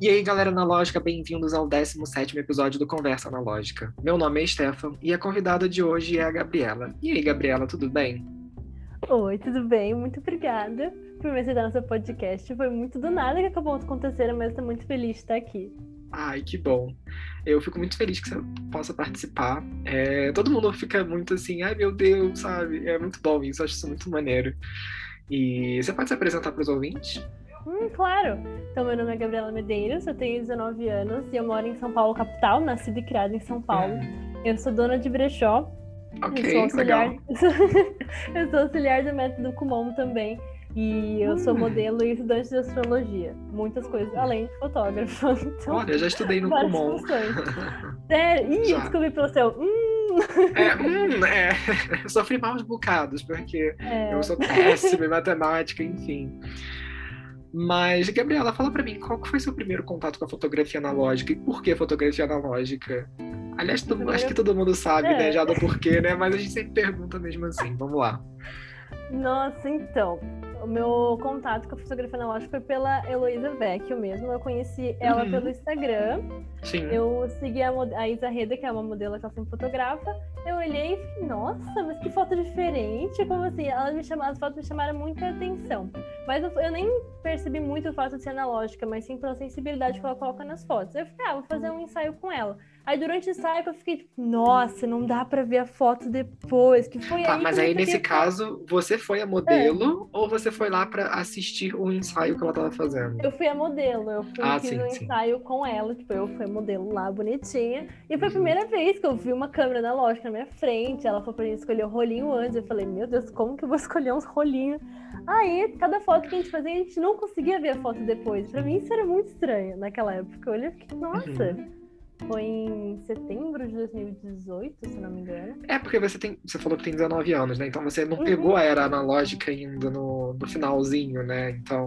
E aí, galera analógica, bem-vindos ao 17 episódio do Conversa Analógica. Meu nome é Stefan e a convidada de hoje é a Gabriela. E aí, Gabriela, tudo bem? Oi, tudo bem? Muito obrigada por me aceitar no seu podcast. Foi muito do nada que acabou acontecendo, mas estou muito feliz de estar aqui. Ai, que bom. Eu fico muito feliz que você possa participar. É, todo mundo fica muito assim, ai meu Deus, sabe? É muito bom isso, eu acho isso muito maneiro. E você pode se apresentar para os ouvintes? Hum, claro. Então, meu nome é Gabriela Medeiros, eu tenho 19 anos e eu moro em São Paulo, capital, nascida e criada em São Paulo. Eu sou dona de brechó. Ok, eu sou auxiliar... legal. eu sou auxiliar do método Kumon também. E eu sou Hum. modelo e estudante de astrologia. Muitas coisas, além de fotógrafa. Então, Olha, eu já estudei no Kumon. Sério? Ih, Já. eu descobri pelo seu. Hum, É, hum, é. Eu sofri maus bocados, porque é. eu sou péssima em matemática, enfim. Mas, Gabriela, fala pra mim, qual foi seu primeiro contato com a fotografia analógica e por que fotografia analógica? Aliás, todo- Primeiro- acho que todo mundo sabe, É. né, já do porquê, né? Mas a gente sempre pergunta mesmo assim. Vamos lá. Nossa, então. O meu contato com a fotografia analógica foi pela Heloísa Vecchio mesmo. Eu conheci ela Uhum. pelo Instagram. Sim. Eu segui a, a Isa Reda, que é uma modelo que ela sempre fotografa. Eu olhei e fiquei, nossa, mas que foto diferente. Como assim? Ela me chamou, as fotos me chamaram muita atenção. Mas eu, eu nem percebi muito o fato de ser analógica, mas sim pela sensibilidade que ela coloca nas fotos. Eu fiquei, ah, vou fazer um ensaio com ela. Aí durante o ensaio eu fiquei tipo, nossa, não dá pra ver a foto depois. Que foi Tá, aí mas aí nesse caso, você foi a modelo ou você foi lá pra assistir o ensaio que ela tava fazendo? Eu fui a modelo, eu fui, Ah, fiz sim, um sim. ensaio com ela, tipo, eu fui a modelo lá, bonitinha. E foi a Uhum. primeira vez que eu vi uma câmera analógica na minha frente. Ela falou pra gente escolher o rolinho antes. Eu falei, meu Deus, como que eu vou escolher uns rolinhos? Aí, cada foto que a gente fazia, a gente não conseguia ver a foto depois. Pra mim, isso era muito estranho naquela época. Eu olhei e fiquei, nossa. Uhum. Foi em setembro de 2018, se não me engano. É porque você tem. Você falou que tem 19 anos, né? Então você não Uhum. pegou a era analógica ainda no, no finalzinho, né? Então.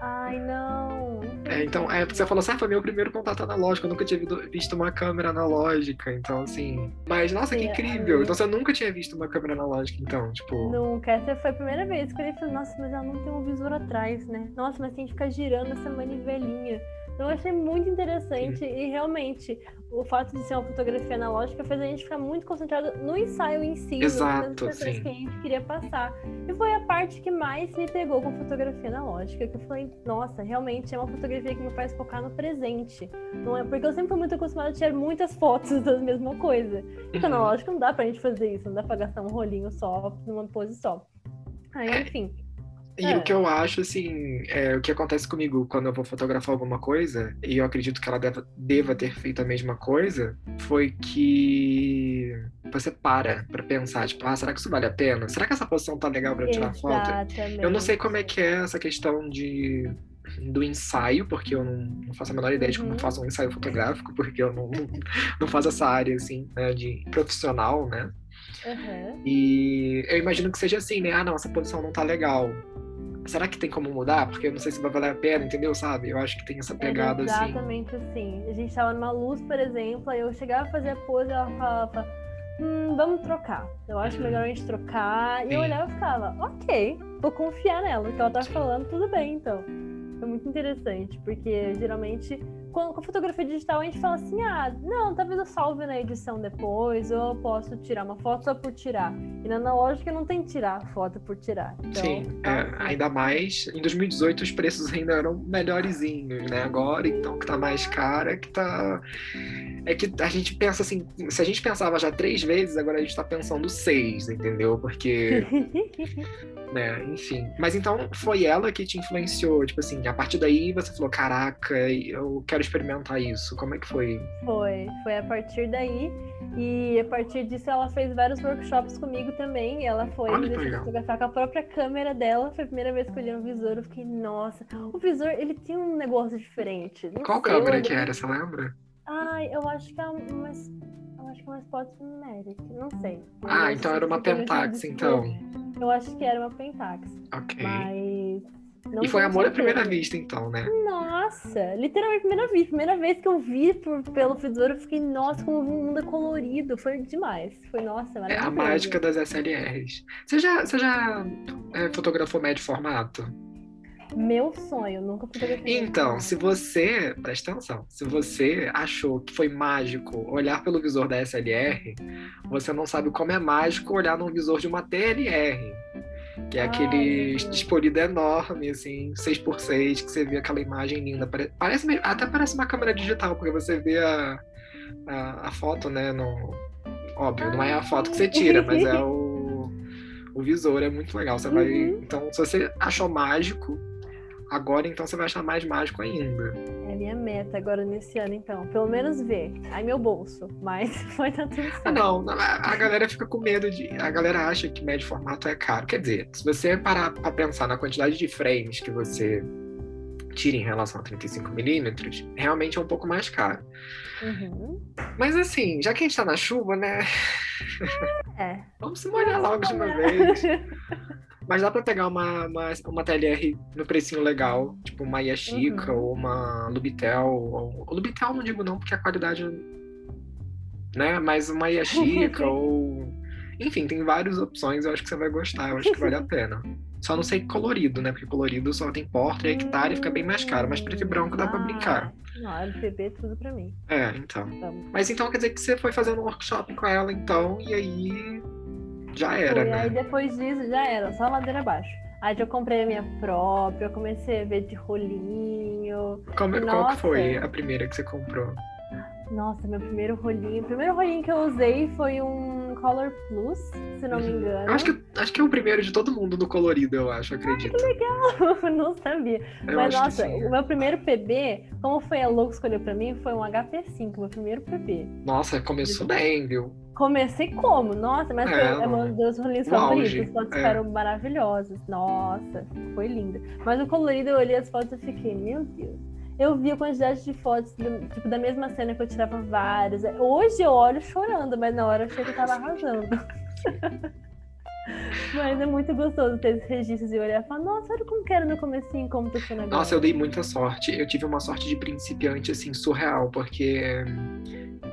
Ai, não. É, então, é, porque você falou assim, ah, foi meu primeiro contato analógico, eu nunca tinha visto, uma câmera analógica, então assim. Mas, nossa, que Sim, incrível! é. Então você nunca tinha visto uma câmera analógica, então, tipo. Nunca. Essa foi a primeira vez que eu falei, nossa, mas ela não tem um visor atrás, né? Nossa, mas tem que ficar girando essa manivelinha. Então eu achei muito interessante e realmente o fato de ser uma fotografia analógica fez a gente ficar muito concentrado no ensaio em si, Exato, nas sim. que a gente queria passar. E foi a parte que mais me pegou com fotografia analógica, que eu falei, nossa, realmente é uma fotografia que me faz focar no presente. Não é porque eu sempre fui muito acostumada a tirar muitas fotos da mesma coisa. E com Uhum. analógico não dá pra gente fazer isso, não dá pra gastar um rolinho só numa pose só. Aí, enfim. E É. o que eu acho, assim, é, o que acontece comigo quando eu vou fotografar alguma coisa, e eu acredito que ela deva, deva ter feito a mesma coisa, foi que você para pra pensar, tipo, ah, será que isso vale a pena? Será que essa posição tá legal pra eu tirar foto? Eu não sei como é que é essa questão de do ensaio, porque eu não, faço a menor ideia de como Uhum. faço um ensaio fotográfico, porque eu não, não, não faço essa área, assim, né, de profissional, né? Aham. E eu imagino que seja assim, né? Ah, não, essa posição não tá legal. Será que tem como mudar? Porque eu não sei se vai valer a pena, entendeu? Sabe? Eu acho que tem essa pegada Era assim. exatamente assim. A gente tava numa luz, por exemplo, aí eu chegava a fazer a pose e ela falava, hum, vamos trocar. Eu acho melhor a gente trocar. E eu Sim. olhava e ficava, ok, vou confiar nela. O que ela tá Sim. falando, tudo bem, então. Foi muito interessante, porque geralmente, com a fotografia digital, a gente fala assim, ah, não, talvez eu salve na edição depois, ou eu posso tirar uma foto só por tirar. E na analógica não tem tirar foto por tirar. Então, Sim, é, ainda mais em 2018 os preços ainda eram melhorzinhos, né? Agora, então, que tá mais cara, que tá. É que a gente pensa assim, se a gente pensava já três vezes, agora a gente tá pensando seis, entendeu? Porque, né, enfim. Mas então foi ela que te influenciou, tipo assim, a partir daí você falou, caraca, eu quero experimentar isso. Como é que foi? Foi, foi a partir daí. E a partir disso ela fez vários workshops comigo também. Ela foi Olha me fotografar com a própria câmera dela. Foi a primeira vez que eu olhei um visor. Eu fiquei, nossa, o visor ele tem um negócio diferente. Não Qual câmera que era, você lembra? Ai, eu acho que é uma. Eu acho que é uma Spotmatic, não sei. Eu Ah, então era uma Pentax, então. Eu acho que era uma Pentax. Ok. Mas. Não E foi amor à primeira vista, então, né? Nossa, literalmente primeira vez. Primeira vez que eu vi por, pelo visor, eu fiquei, nossa, como o mundo é colorido. Foi demais. Foi, nossa, É maravilhoso. a mágica das SLRs. Você já, você já é, fotografou médio formato? Meu sonho, nunca fotografei. Então, se você, presta atenção, se você achou que foi mágico olhar pelo visor da SLR, você não sabe como é mágico olhar no visor de uma TLR. Que é Ai, aquele expolido enorme, assim, 6x6, que você vê aquela imagem linda. Pare- Parece, até parece uma câmera digital, porque você vê a, a, a foto, né? No, óbvio, não é a foto que você tira, mas é o, o visor, é muito legal. Você vai. Uhum. Então, se você achou mágico, agora então você vai achar mais mágico ainda. Minha meta agora nesse ano, então. Pelo menos ver. Aí meu bolso. Mas foi tá tudo certo. Ah, não, não, a a galera fica com medo de. A galera acha que médio formato é caro. Quer dizer, se você parar pra pensar na quantidade de frames que você tira em relação a 35mm, realmente é um pouco mais caro. Uhum. Mas assim, já que a gente tá na chuva, né? É. Vamos se molhar logo de uma vez. Mas dá pra pegar uma, uma, uma TLR no precinho legal, tipo uma Yashica Uhum. ou uma Lubitel. Ou, Lubitel não digo não, porque a qualidade. Né? Mas uma Yashica ou. Enfim, tem várias opções, eu acho que você vai gostar, eu acho que vale a pena. Só não sei colorido, né? Porque colorido só tem porta e hectare e fica bem mais caro, mas preto e branco dá pra Ah, brincar. Não, LPB tudo pra mim. É, então. Vamos. Mas então quer dizer que você foi fazendo um workshop com ela, então, e aí já era, Foi, né? Aí depois disso já era, só ladeira abaixo. Aí eu comprei a minha própria, eu comecei a ver de rolinho. Como, qual que foi a primeira que você comprou? Nossa, meu primeiro rolinho. O primeiro rolinho que eu usei foi um Color Plus, se não me Uhum. engano. Eu acho que, acho que é o primeiro de todo mundo do colorido, eu acho, acredito. não sabia. Eu Mas nossa, que o meu primeiro PB, como foi a Louco escolheu pra mim, foi um HP5, meu primeiro PB. Nossa, começou bem, viu? Comecei como? Nossa, mas É, foi é um dos rolinhos o favoritos. As fotos é. ficaram maravilhosas. Nossa, foi linda. Mas o colorido, eu olhei as fotos e fiquei, meu Deus. Eu vi a quantidade de fotos, do- tipo, da mesma cena que eu tirava várias. Hoje eu olho chorando, mas na hora eu achei que eu tava arrasando. mas é muito gostoso ter esses registros e olhar e falar, nossa, olha como que era no comecinho, como tá sendo agora. Nossa, eu dei muita sorte. Eu tive uma sorte de principiante, assim, surreal, porque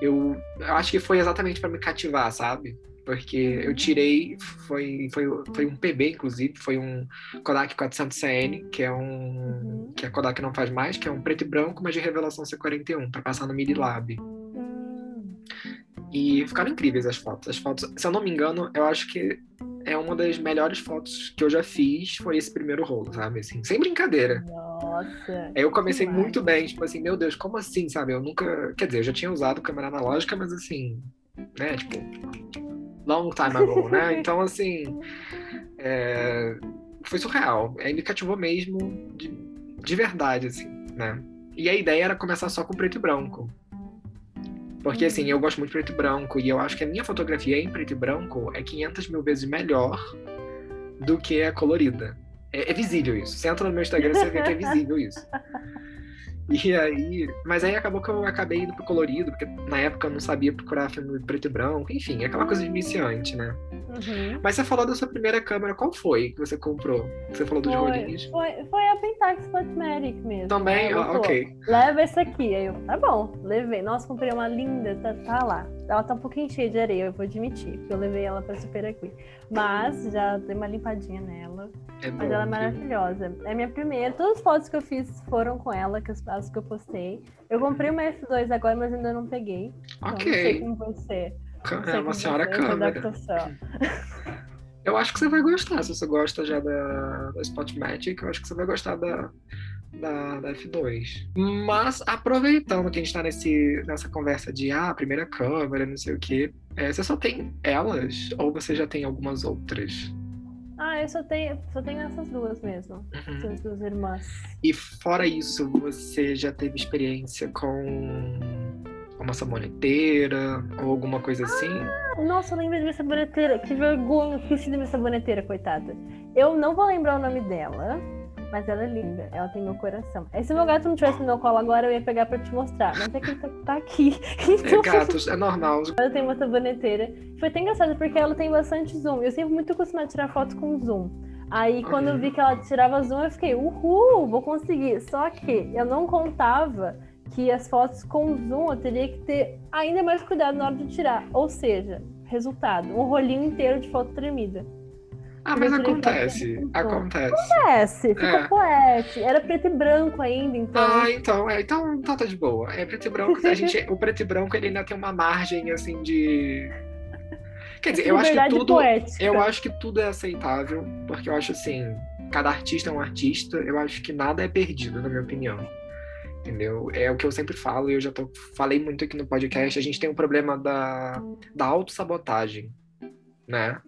eu, eu acho que foi exatamente pra me cativar, sabe? Porque eu tirei, foi, foi, foi um PB, inclusive, foi um Kodak 400CN, que é um. Uhum. que a Kodak não faz mais, que é um preto e branco, mas de revelação C41, pra passar no Midi Lab. E ficaram incríveis as fotos. As fotos, se eu não me engano, eu acho que é uma das melhores fotos que eu já fiz, foi esse primeiro rolo, sabe? Assim, sem brincadeira. nossa. Aí eu comecei muito bem, tipo assim, meu Deus, como assim, sabe? Eu nunca. Quer dizer, eu já tinha usado câmera analógica, mas assim, né, tipo, long time ago, né? Então, assim, é, foi surreal. Aí me cativou mesmo de, de verdade, assim, né? E a ideia era começar só com preto e branco. Porque, assim, eu gosto muito de preto e branco, e eu acho que a minha fotografia em preto e branco é 500 mil vezes melhor do que a colorida. É, é visível isso. Você entra no meu Instagram, você vê que é visível isso. E aí, mas aí acabou que eu acabei indo pro colorido, porque na época eu não sabia procurar filme preto e branco, enfim, aquela coisa de iniciante, né? Uhum. Mas você falou da sua primeira câmera, qual foi que você comprou? Você falou dos Foi, rolinhos? foi, foi a Pentax Spotmatic mesmo. Também? Ela Ah, ok. Leva esse aqui. Aí eu, tá bom, levei. Nossa, comprei uma linda, tá, tá lá. Ela tá um pouquinho cheia de areia, eu vou admitir, porque eu levei ela pra Super Aqui. Mas já dei uma limpadinha nela. É bom, Mas ela é maravilhosa. É minha primeira. Todas as fotos que eu fiz foram com ela, que as, as que eu postei. Eu comprei uma F2 agora, mas ainda não peguei. Então, não sei Ok. como vai ser. Ca- Não sei É como uma senhora essa câmera. Eu acho que você vai gostar. Se você gosta já da, da Spotmatic, eu acho que você vai gostar da, da, da F2. Mas, aproveitando que a gente tá nesse, nessa conversa de ah, primeira câmera, não sei o quê, é, você só tem elas ou você já tem algumas outras? Ah, eu só tenho, só tenho essas duas mesmo. Uhum. Essas duas irmãs. E fora isso, você já teve experiência com uma saboneteira ou alguma coisa assim? Nossa, eu lembrei da minha saboneteira. Que vergonha, eu esqueci da minha saboneteira, coitada. Eu não vou lembrar o nome dela, mas ela é linda. Ela tem meu coração. E se meu gato não tivesse no meu colo agora, eu ia pegar pra te mostrar. Mas é que ele tá, tá aqui. É Então, gatos, é normal. eu tenho uma saboneteira. Foi até engraçado, porque ela tem bastante zoom. Eu sempre muito acostumada a tirar foto com zoom. Aí, quando eu vi que ela tirava zoom, eu fiquei, uhul, vou conseguir. Só que eu não contava que as fotos com zoom eu teria que ter ainda mais cuidado na hora de tirar. Ou seja, resultado, um rolinho inteiro de foto tremida. Ah, mas acontece. Acontece. Acontece, ficou é. poete. Era preto e branco ainda, então. Ah, então, é, então, então tá de boa. É preto e branco. A gente, o preto e branco ele ainda tem uma margem assim de. Quer dizer, eu acho que tudo. Poética. Eu acho que tudo é aceitável, porque eu acho assim, cada artista é um artista, eu acho que nada é perdido, na minha opinião. Entendeu? É o que eu sempre falo, e eu já tô, falei muito aqui no podcast, a gente tem um problema da, da autossabotagem, né?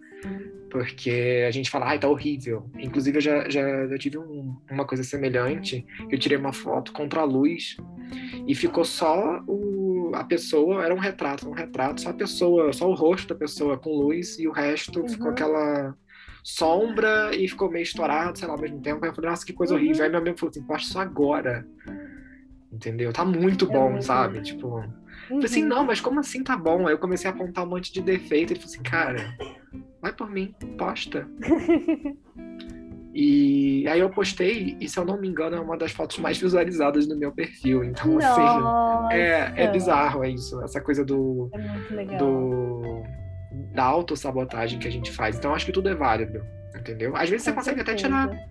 Porque a gente fala, ai, tá horrível. Inclusive, eu já, já, já tive um, uma coisa semelhante. Eu tirei uma foto contra a luz e ficou só o, a pessoa, era um retrato, um retrato, só a pessoa, só o rosto da pessoa com luz e o resto uhum. ficou aquela sombra e ficou meio estourado, sei lá, ao mesmo tempo. Aí eu falei, nossa, que coisa uhum. horrível. Aí meu amigo falou assim, posta isso agora. Entendeu? Tá muito é bom, é sabe? Tipo. Uhum. Falei assim, uhum. não, mas como assim tá bom? Aí eu comecei a apontar um monte de defeito. Ele falou assim, cara, vai por mim, posta. e aí eu postei, e se eu não me engano, é uma das fotos mais visualizadas no meu perfil. Então, Nossa. assim, é, é bizarro, é isso. Essa coisa do. É muito legal. Do, da autossabotagem que a gente faz. Então, acho que tudo é válido, entendeu? Às vezes Com você consegue certeza. até tirar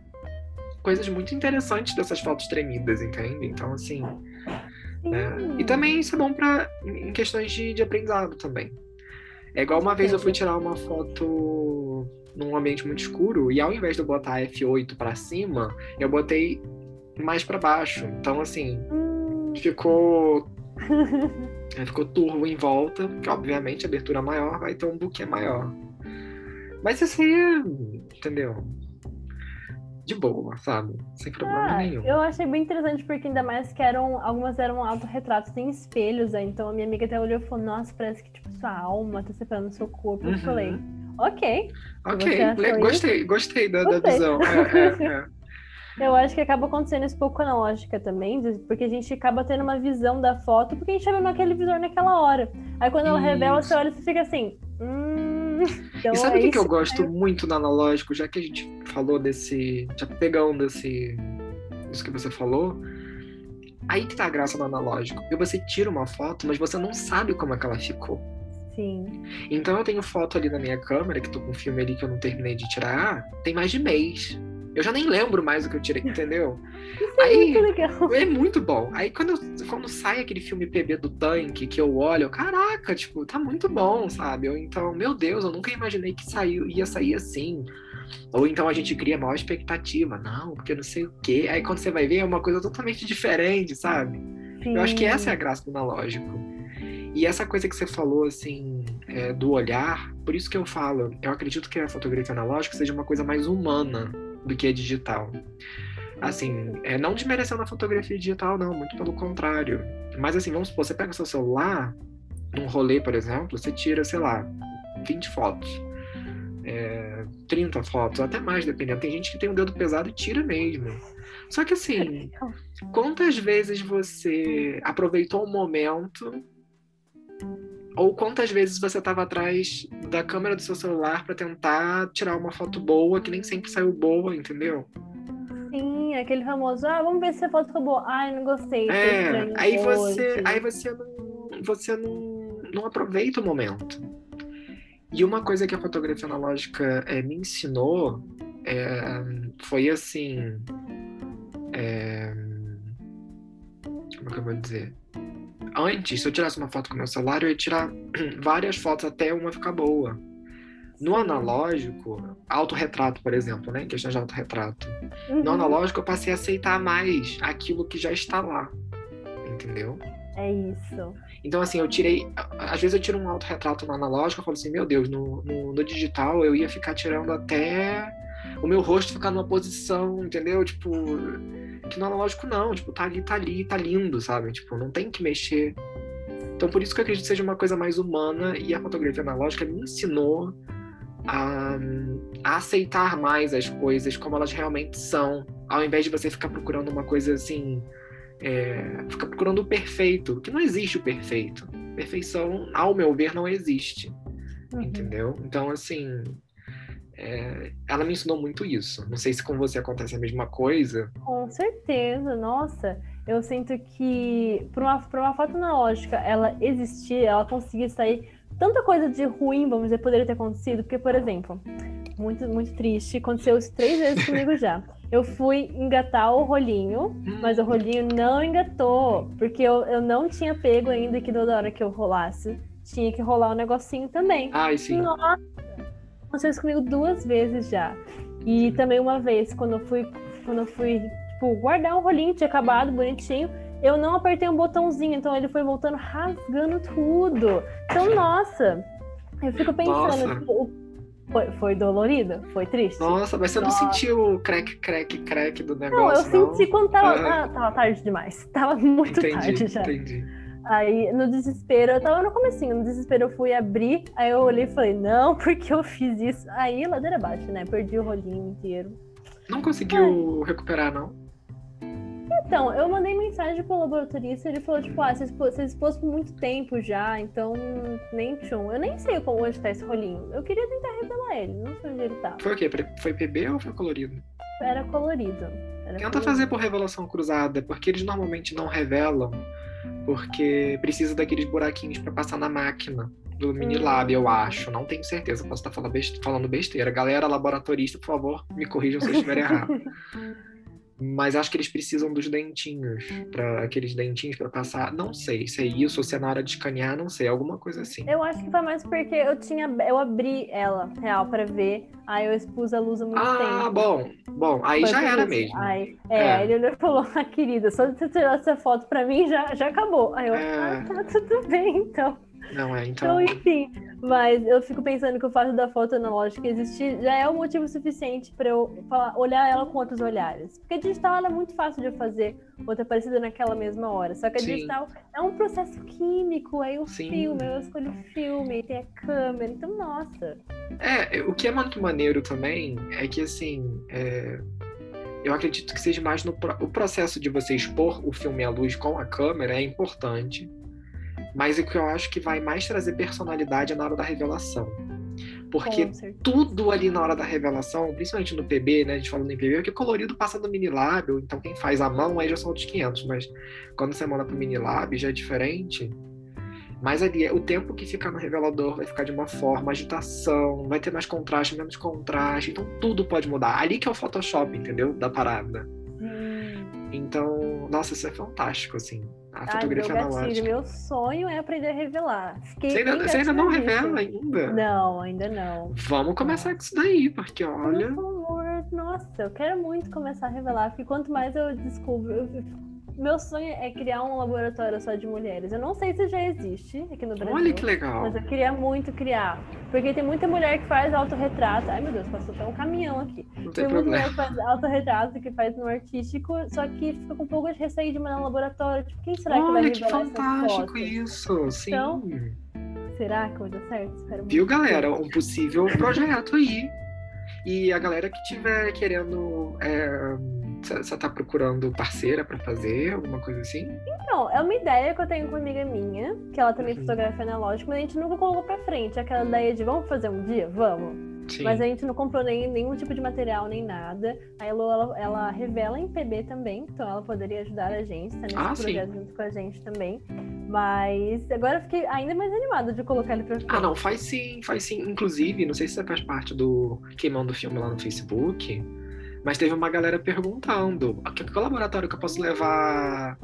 coisas muito interessantes dessas fotos tremidas, entende? Então, assim. Né? E também isso é bom para em questões de, de aprendizado também. É igual uma vez eu fui tirar uma foto num ambiente muito escuro e ao invés de eu botar F8 para cima, eu botei mais para baixo. Então assim, hum. ficou ficou turvo em volta, que obviamente a abertura maior vai ter um buquê maior. Mas isso aí, é, entendeu? De boa, sabe? Sem problema ah, nenhum. Eu achei bem interessante porque ainda mais que eram. Algumas eram autorretratos, tem espelhos, né? Então a minha amiga até olhou e falou, nossa, parece que tipo, sua alma tá separando do seu corpo. Uhum. Eu falei, ok. Ok, gostei, isso, gostei da, gostei. da visão. É, é, é. Eu acho que acaba acontecendo isso pouco analógica também, porque a gente acaba tendo uma visão da foto, porque a gente viu naquele visor naquela hora. Aí quando ela isso. revela, você olha e fica assim. Hum, então e sabe o é que, que eu gosto muito no analógico, já que a gente falou desse. Já pegando esse. Isso que você falou. Aí que tá a graça do analógico. E você tira uma foto, mas você não sabe como é que ela ficou. Sim. Então eu tenho foto ali na minha câmera, que tô com um filme ali que eu não terminei de tirar, tem mais de mês. Eu já nem lembro mais o que eu tirei, entendeu? Isso é muito legal. É muito bom. Aí quando, eu, quando sai aquele filme PB do tanque, que eu olho, caraca, tipo, tá muito bom, sabe? Ou então, meu Deus, eu nunca imaginei que saiu, ia sair assim. Ou então a gente cria maior expectativa. Não, porque não sei o quê. Aí quando você vai ver, é uma coisa totalmente diferente, sabe? Sim. Eu acho que essa é a graça do analógico. E essa coisa que você falou, assim, é, do olhar, por isso que eu falo, eu acredito que a fotografia analógica seja uma coisa mais humana do que a digital. Assim, é, não desmerecendo a fotografia digital, não, muito pelo contrário. Mas assim, vamos supor, você pega o seu celular, num rolê, por exemplo, você tira, sei lá, 20 fotos. É, 30 fotos, até mais, dependendo. Tem gente que tem um dedo pesado e tira mesmo. Só que assim, quantas vezes você aproveitou um momento ou quantas vezes você estava atrás da câmera do seu celular para tentar tirar uma foto boa, que nem sempre saiu boa, entendeu? Sim, aquele famoso, ah, vamos ver se a foto ficou boa. Ai, não gostei. É, aí você, aí você não, você não, não aproveita o momento. E uma coisa que a fotografia analógica é, me ensinou é, foi assim. É, como é que eu vou dizer? Antes, se eu tirasse uma foto com meu celular, eu ia tirar várias fotos até uma ficar boa. No analógico, autorretrato, por exemplo, né? Em questão de autorretrato. Uhum. No analógico, eu passei a aceitar mais aquilo que já está lá. Entendeu? É isso. Então, assim, eu tirei. Às vezes eu tiro um autorretrato no analógico e falo assim: meu Deus, no, no, no digital eu ia ficar tirando até o meu rosto ficar numa posição, entendeu? Tipo que no analógico não, tipo, tá ali, tá ali, tá lindo, sabe? Tipo, não tem que mexer. Então por isso que eu acredito que seja uma coisa mais humana e a fotografia analógica me ensinou a, a aceitar mais as coisas como elas realmente são, ao invés de você ficar procurando uma coisa assim, é, ficar procurando o perfeito, que não existe o perfeito. Perfeição, ao meu ver, não existe. Uhum. Entendeu? Então, assim, é, ela me ensinou muito isso. Não sei se com você acontece a mesma coisa. Com certeza, nossa. Eu sinto que para uma, uma foto analógica ela existir, ela conseguir sair tanta coisa de ruim, vamos dizer, poderia ter acontecido. Porque, por exemplo, muito, muito triste. Aconteceu isso três vezes comigo já. Eu fui engatar o rolinho, mas o rolinho não engatou, porque eu, eu não tinha pego ainda que toda hora que eu rolasse, tinha que rolar o um negocinho também. Ai, sim. Nossa! Aconteceu isso comigo duas vezes já. E também uma vez, quando eu fui, quando eu fui, tipo, guardar um rolinho, tinha acabado, bonitinho, eu não apertei um botãozinho, então ele foi voltando rasgando tudo. Então, nossa, eu fico pensando, tipo, foi, foi dolorido? Foi triste? Nossa, mas você Nossa. não sentiu o crack, crack, crack do negócio? Não, eu senti quando tava, ah, tava tarde demais. Tava muito entendi, tarde já. Entendi. Aí, no desespero, eu tava no comecinho, no desespero eu fui abrir, aí eu olhei e falei, não, porque eu fiz isso. Aí, ladeira abaixo, né? Perdi o rolinho inteiro. Não conseguiu Ai. recuperar, não? Então, eu mandei mensagem pro laboratorista, ele falou, tipo, ah, você expôs, expôs por muito tempo já, então nem tchum. Eu nem sei onde tá esse rolinho. Eu queria tentar revelar ele, não sei onde ele tá. Foi o quê? Foi PB ou foi colorido? Era colorido. Era Tenta colorido. fazer por revelação cruzada, porque eles normalmente não revelam, porque precisa daqueles buraquinhos para passar na máquina do Minilab, eu acho. Não tenho certeza, posso estar falando besteira. Galera laboratorista, por favor, me corrijam se eu estiver errado. mas acho que eles precisam dos dentinhos, para aqueles dentinhos para passar. Não sei se é isso ou se é na hora de escanear, não sei, alguma coisa assim. Eu acho que foi mais porque eu tinha, eu abri ela real para ver, aí eu expus a luz há muito ah, tempo. Ah, bom, bom, aí foi já era isso. mesmo. Aí, é, é. Aí ele falou, ah, querida, só de você tirar essa foto para mim já, já acabou. Aí eu, é... ah, tá tudo bem, então. Não é, então. Então, enfim. Mas eu fico pensando que o fato da foto analógica existir já é o um motivo suficiente para eu falar, olhar ela com outros olhares. Porque a digital é muito fácil de fazer outra parecida naquela mesma hora. Só que a Sim. digital é um processo químico, aí o Sim. filme, eu escolho o filme, aí tem a câmera, então, nossa. É, o que é muito maneiro também é que, assim, é... eu acredito que seja mais no o processo de você expor o filme à luz com a câmera é importante mas o que eu acho que vai mais trazer personalidade é na hora da revelação. Porque tudo ali na hora da revelação, principalmente no PB, né? A gente falando em PB, é que colorido passa do mini lábio, então quem faz a mão aí já são outros 500, mas quando você manda pro mini lábio já é diferente. Mas ali, o tempo que ficar no revelador vai ficar de uma forma, agitação, vai ter mais contraste, menos contraste, então tudo pode mudar. Ali que é o Photoshop, entendeu? Da parada. Então, nossa, isso é fantástico, assim. A fotografia Ai, meu analógica. Meu sonho é aprender a revelar. Fiquei você ainda, você ainda não revela ainda? Não, ainda não. Vamos começar com isso daí, porque olha. Por favor, nossa, eu quero muito começar a revelar, porque quanto mais eu descubro, eu meu sonho é criar um laboratório só de mulheres. Eu não sei se já existe aqui no Brasil. Olha que legal. Mas eu queria muito criar. Porque tem muita mulher que faz autorretrato. Ai, meu Deus, passou até um caminhão aqui. Não tem, tem muita mulher que faz autorretrato, que faz no artístico, só que fica com um pouco de receio de mandar no laboratório. Tipo, quem será Olha, que vai que fantástico isso. Sim. Então, será que vai dar certo? Espero Viu, galera? Um possível projeto aí. E a galera que tiver querendo. É você tá procurando parceira para fazer, alguma coisa assim? Então, é uma ideia que eu tenho com uma amiga minha, que ela também uhum. fotografa analógico, mas a gente nunca colocou pra frente. Aquela ideia de vamos fazer um dia? Vamos. Sim. Mas a gente não comprou nem, nenhum tipo de material, nem nada. A Elo, ela, ela revela em PB também, então ela poderia ajudar a gente, tá nesse ah, projeto sim. junto com a gente também. Mas agora eu fiquei ainda mais animada de colocar ele pra frente. Ah, não, faz sim, faz sim. Inclusive, não sei se você faz parte do Queimando o Filme lá no Facebook, mas teve uma galera perguntando: que, que laboratório que eu posso levar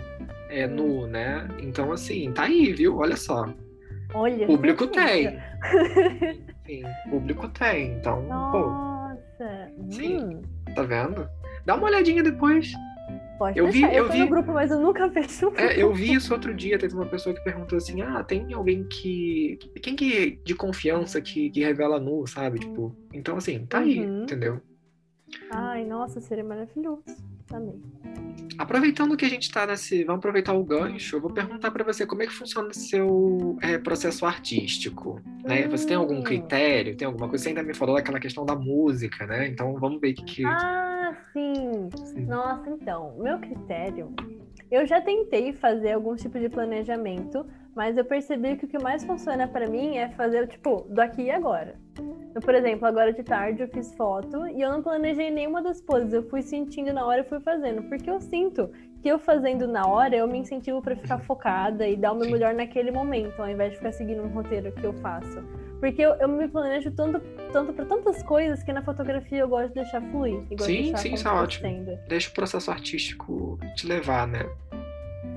é, nu, né? Então, assim, tá aí, viu? Olha só. Olha. Público tem. Sim, público tem. Então, Nossa. pô. Sim. Hum. Tá vendo? Dá uma olhadinha depois. Pode eu vi, eu, eu vi no grupo, mas eu nunca vejo o É, eu vi isso outro dia, teve uma pessoa que perguntou assim: "Ah, tem alguém que quem que de confiança que, que revela nu, sabe? Tipo, então assim, tá aí, uhum. entendeu? Ai, nossa, seria maravilhoso também. Aproveitando que a gente está nesse. Vamos aproveitar o gancho, eu vou perguntar para você como é que funciona o seu é, processo artístico. Né? Hum. Você tem algum hum. critério? Tem alguma coisa? Você ainda me falou daquela questão da música, né? Então vamos ver o que. que... Ah, sim. sim! Nossa, então, meu critério. Eu já tentei fazer algum tipo de planejamento, mas eu percebi que o que mais funciona para mim é fazer, tipo, do aqui e agora. Eu, por exemplo, agora de tarde eu fiz foto e eu não planejei nenhuma das poses. Eu fui sentindo na hora e fui fazendo. Porque eu sinto que eu fazendo na hora, eu me incentivo para ficar focada e dar o meu melhor naquele momento, ao invés de ficar seguindo um roteiro que eu faço. Porque eu, eu me planejo tanto, tanto para tantas coisas que na fotografia eu gosto de deixar fluir. Gosto de Sim, deixar sim, isso é ótimo. Deixa o processo artístico te levar, né?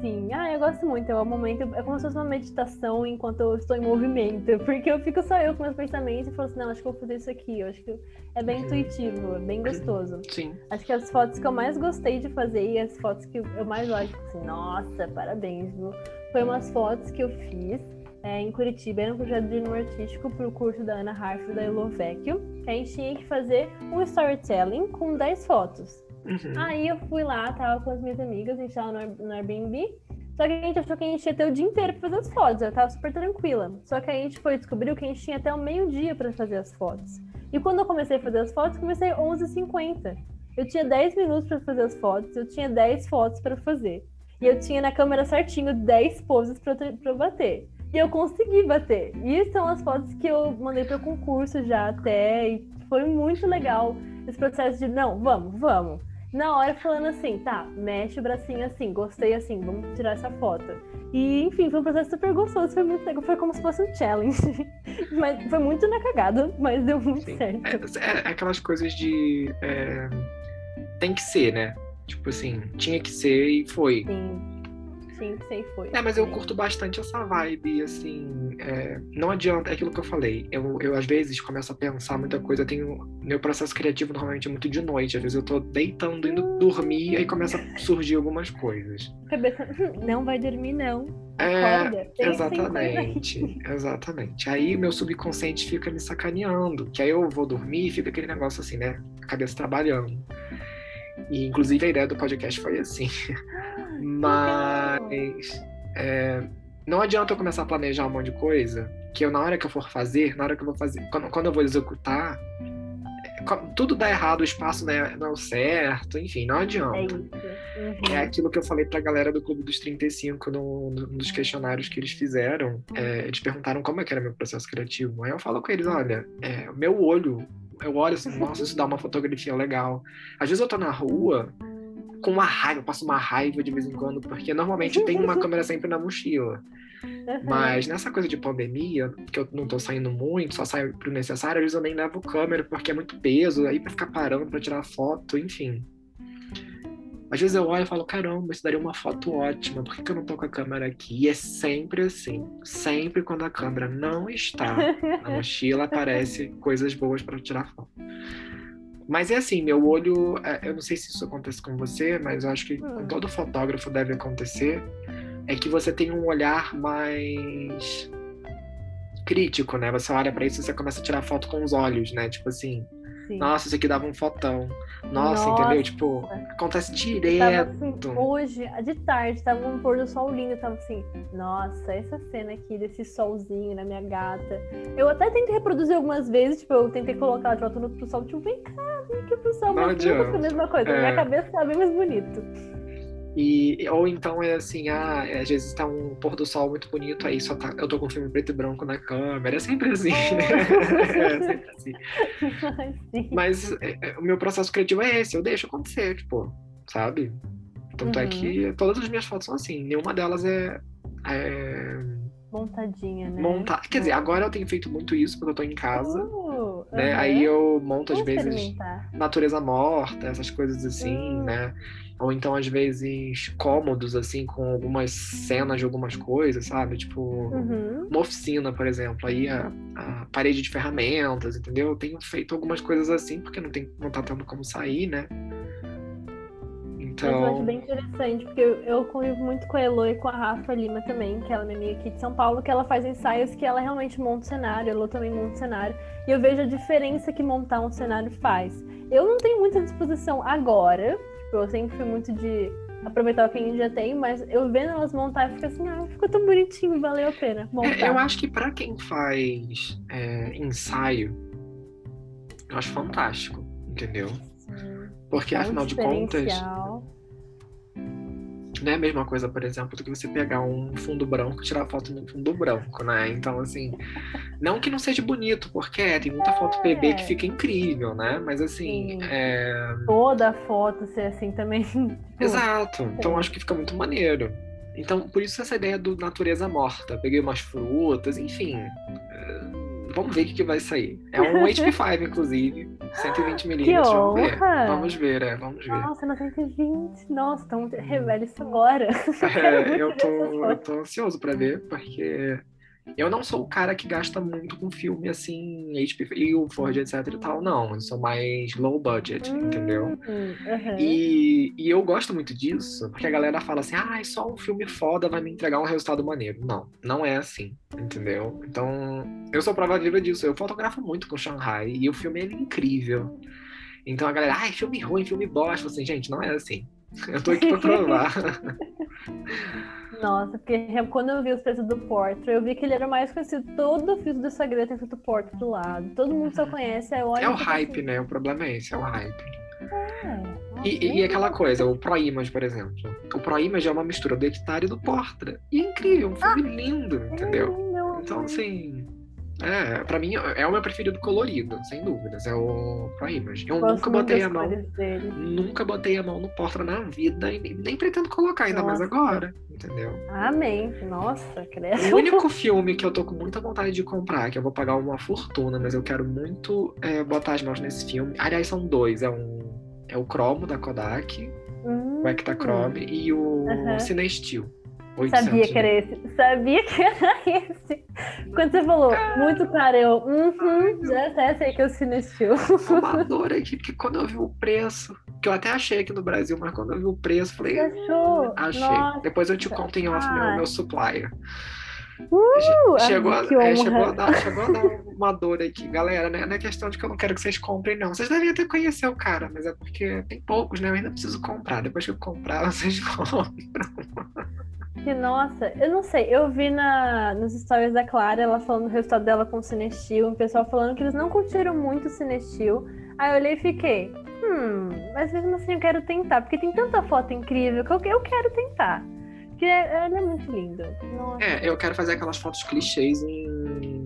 Sim, ah, eu gosto muito. É um momento, é como se fosse uma meditação enquanto eu estou em movimento. Porque eu fico só eu com meus pensamentos e falo assim, não, acho que eu vou fazer isso aqui. Eu acho que é bem Uhum. intuitivo, é bem gostoso. Sim. Acho que as fotos que eu mais gostei de fazer e as fotos que eu mais olho, tipo assim, nossa, parabéns, viu? Foi umas fotos que eu fiz é, em Curitiba, era um projeto de jornalismo artístico para o curso da Ana Harf da Elovecchio, que a gente tinha que fazer um storytelling com 10 fotos. Uhum. Aí eu fui lá, tava com as minhas amigas, a gente tava no, no Airbnb. Só que a gente achou que a gente ia ter o dia inteiro pra fazer as fotos. Eu tava super tranquila. Só que a gente foi descobriu que a gente tinha até o meio-dia pra fazer as fotos. E quando eu comecei a fazer as fotos, comecei 11h50. Eu tinha 10 minutos pra fazer as fotos, eu tinha 10 fotos pra fazer. E eu tinha na câmera certinho 10 poses pra eu bater. E eu consegui bater. E são as fotos que eu mandei para concurso já até. E foi muito legal esse processo de, não, vamos, vamos. Na hora falando assim, tá, mexe o bracinho assim, gostei assim, vamos tirar essa foto. E, enfim, foi um processo super gostoso, foi muito legal, foi como se fosse um challenge. mas foi muito na cagada, mas deu muito Sim. certo. É, é aquelas coisas de. é, tem que ser, né? Tipo assim, tinha que ser e foi. Sim. Sim, sei foi. É, mas eu curto bastante essa vibe, assim. é, não adianta, é aquilo que eu falei. Eu, eu, às vezes, começo a pensar muita coisa. Eu tenho. Meu processo criativo normalmente é muito de noite. Às vezes eu tô deitando, indo dormir, e aí começa a surgir algumas coisas. Cabeça, não vai dormir, não. É, Acorda. Tem. Exatamente, exatamente. Aí meu subconsciente fica me sacaneando, que aí eu vou dormir e fica aquele negócio assim, né? A cabeça trabalhando. E inclusive a ideia do podcast foi assim. Mas é, não adianta eu começar a planejar um monte de coisa, que eu na hora que eu for fazer, na hora que eu vou fazer, quando, quando eu vou executar, é, tudo dá errado, o espaço não é, não é o certo, enfim, não É adianta. isso. Uhum. É aquilo que eu falei pra galera do Clube dos 35 no, no, nos questionários que eles fizeram. É, eles perguntaram como é que era meu processo criativo. Aí eu falo com eles, olha, é, meu olho, eu olho assim, nossa, isso dá uma fotografia legal. Às vezes eu tô na rua com uma raiva, eu passo uma raiva de vez em quando, porque normalmente eu tenho uma câmera sempre na mochila. Uhum. Mas nessa coisa de pandemia, que eu não tô saindo muito, só saio pro necessário, às vezes eu nem levo câmera porque é muito peso, aí pra ficar parando pra tirar foto, enfim. Às vezes eu olho e falo, caramba, isso daria uma foto ótima, por que, que eu não tô com a câmera aqui? E é sempre assim, sempre quando a câmera não está na mochila, aparece coisas boas para tirar foto. Mas é assim, meu olho, é, eu não sei se isso acontece com você, mas eu acho que com Hum. todo fotógrafo deve acontecer, é que você tem um olhar mais crítico, né? Você olha pra isso e você começa a tirar foto com os olhos, né? Tipo assim, Sim. nossa, isso aqui dava um fotão. Nossa, Nossa. entendeu? Tipo, acontece Tava direto. assim, hoje, de tarde, tava um pôr do sol lindo, eu tava assim, nossa, essa cena aqui desse solzinho na minha gata. Eu até tentei reproduzir algumas vezes, tipo, eu tentei colocar ela de volta no- pro sol, tipo, vem cá, vem aqui pro sol, Não mas a mesma coisa. Na É. minha cabeça tava bem mais bonito. E, ou então é assim, ah, às vezes tá um pôr do sol muito bonito, aí só tá, eu tô com filme preto e branco na câmera. É sempre assim, né? é sempre assim. Mas, sim. Mas é, é, o meu processo criativo é esse, eu deixo acontecer, tipo, sabe? Tanto é Uhum. que todas as minhas fotos são assim, nenhuma delas é, é Montadinha, né? montar. Quer dizer, agora eu tenho feito muito isso porque eu tô em casa, Uh, né? Aí eu monto às Vamos vezes experimentar. natureza morta, essas coisas assim, Hum. né? Ou então, às vezes, cômodos, assim, com algumas cenas de algumas coisas, sabe? Tipo, Uhum. uma oficina, por exemplo. Aí a, a parede de ferramentas, entendeu? Eu tenho feito algumas coisas assim, porque não, tem, não tá tendo como sair, né? Mas eu acho Então, bem interessante, porque eu, eu convivo muito com a Elo e com a Rafa Lima também, que ela é minha amiga aqui de São Paulo, que ela faz ensaios que ela realmente monta o cenário, a Elo também monta o cenário, e eu vejo a diferença que montar um cenário faz. Eu não tenho muita disposição agora, tipo, eu sempre fui muito de aproveitar o que a gente já tem, mas eu vendo elas montar, eu fico assim, ah, ficou tão bonitinho, valeu a pena montar. é, eu acho que pra quem faz é, ensaio, eu acho fantástico, entendeu? Porque, É afinal de contas. Não é a mesma coisa, por exemplo, do que você pegar um fundo branco e tirar foto no fundo branco, né? Então, assim, não que não seja bonito, porque é, tem muita foto PB que fica incrível, né? Mas, assim, Sim. é... Toda foto ser assim também. tipo, exato. Então, acho que fica muito maneiro. Então, por isso essa ideia do natureza morta. Peguei umas frutas, enfim. Vamos ver o que, que vai sair. É um HP5, inclusive. 120mm. Que Vamos ver. Vamos ver, é, vamos ver. Nossa, 920. Nossa, então revela isso agora. É, eu, tô, eu tô ansioso pra ver, porque eu não sou o cara que gasta muito com filme assim, HP e o Ford, etc e tal, não. Eu sou mais low budget, entendeu? Hum, aham. E, e eu gosto muito disso, porque a galera fala assim, ah, só um filme foda vai me entregar um resultado maneiro. Não, não é assim, entendeu? Então, eu sou prova viva disso. Eu fotografo muito com Shanghai e o filme é incrível. Então a galera, ai, filme ruim, filme bosta. Assim, gente, não é assim. Eu tô aqui pra provar. Nossa, porque quando eu vi os preços do Portra, eu vi que ele era o mais conhecido. Todo o filtro do Instagram tem escrito Portra do lado. Todo mundo só conhece. Aí eu olho é o hype, assim, né? O problema é esse, é o hype. "É, E, e- e aquela coisa, o Pro Image, por exemplo. O Pro Image é uma mistura do Hectare e do Portra. E é incrível, um filme lindo, entendeu? Não, Então, assim. É, pra mim é o meu preferido colorido, sem dúvidas. É o Pro Image. Eu gosto nunca botei a mão. dele. Nunca botei a mão no Portra na vida e nem, nem pretendo colocar, ainda mais Nossa. agora, entendeu? Amém. Nossa, credo. O único filme que eu tô com muita vontade de comprar, que eu vou pagar uma fortuna, mas eu quero muito é, botar as mãos nesse filme. Aliás, são dois. É um. É o Cromo da Kodak, Hum, o Ektachrome, e o Aham. Cinestil. Sabia que era esse. Sabia que era esse. Quando você falou muito claro, eu. Uhum, já até sei que eu sinestiu. Amador aqui, porque quando eu vi o preço, que eu até achei aqui no Brasil, mas quando eu vi o preço, falei, achou? achei. Nossa. Depois eu te conto em off meu, meu supplier. Uh, chegou, a, é, chegou, a dar, chegou a dar uma dor aqui. Galera, né? não é questão de que eu não quero que vocês comprem, não. Vocês devem até conhecer o cara, mas é porque tem poucos, né? Eu ainda preciso comprar. Depois que eu comprar, vocês compram. Que nossa, eu não sei, eu vi na, nos stories da Clara, ela falando do resultado dela com o Cinestil, o pessoal falando que eles não curtiram muito o Cinestil. Aí eu olhei e fiquei, hum, mas mesmo assim eu quero tentar, porque tem tanta foto incrível que eu, eu quero tentar. Porque ela é muito linda. É, eu quero fazer aquelas fotos clichês em,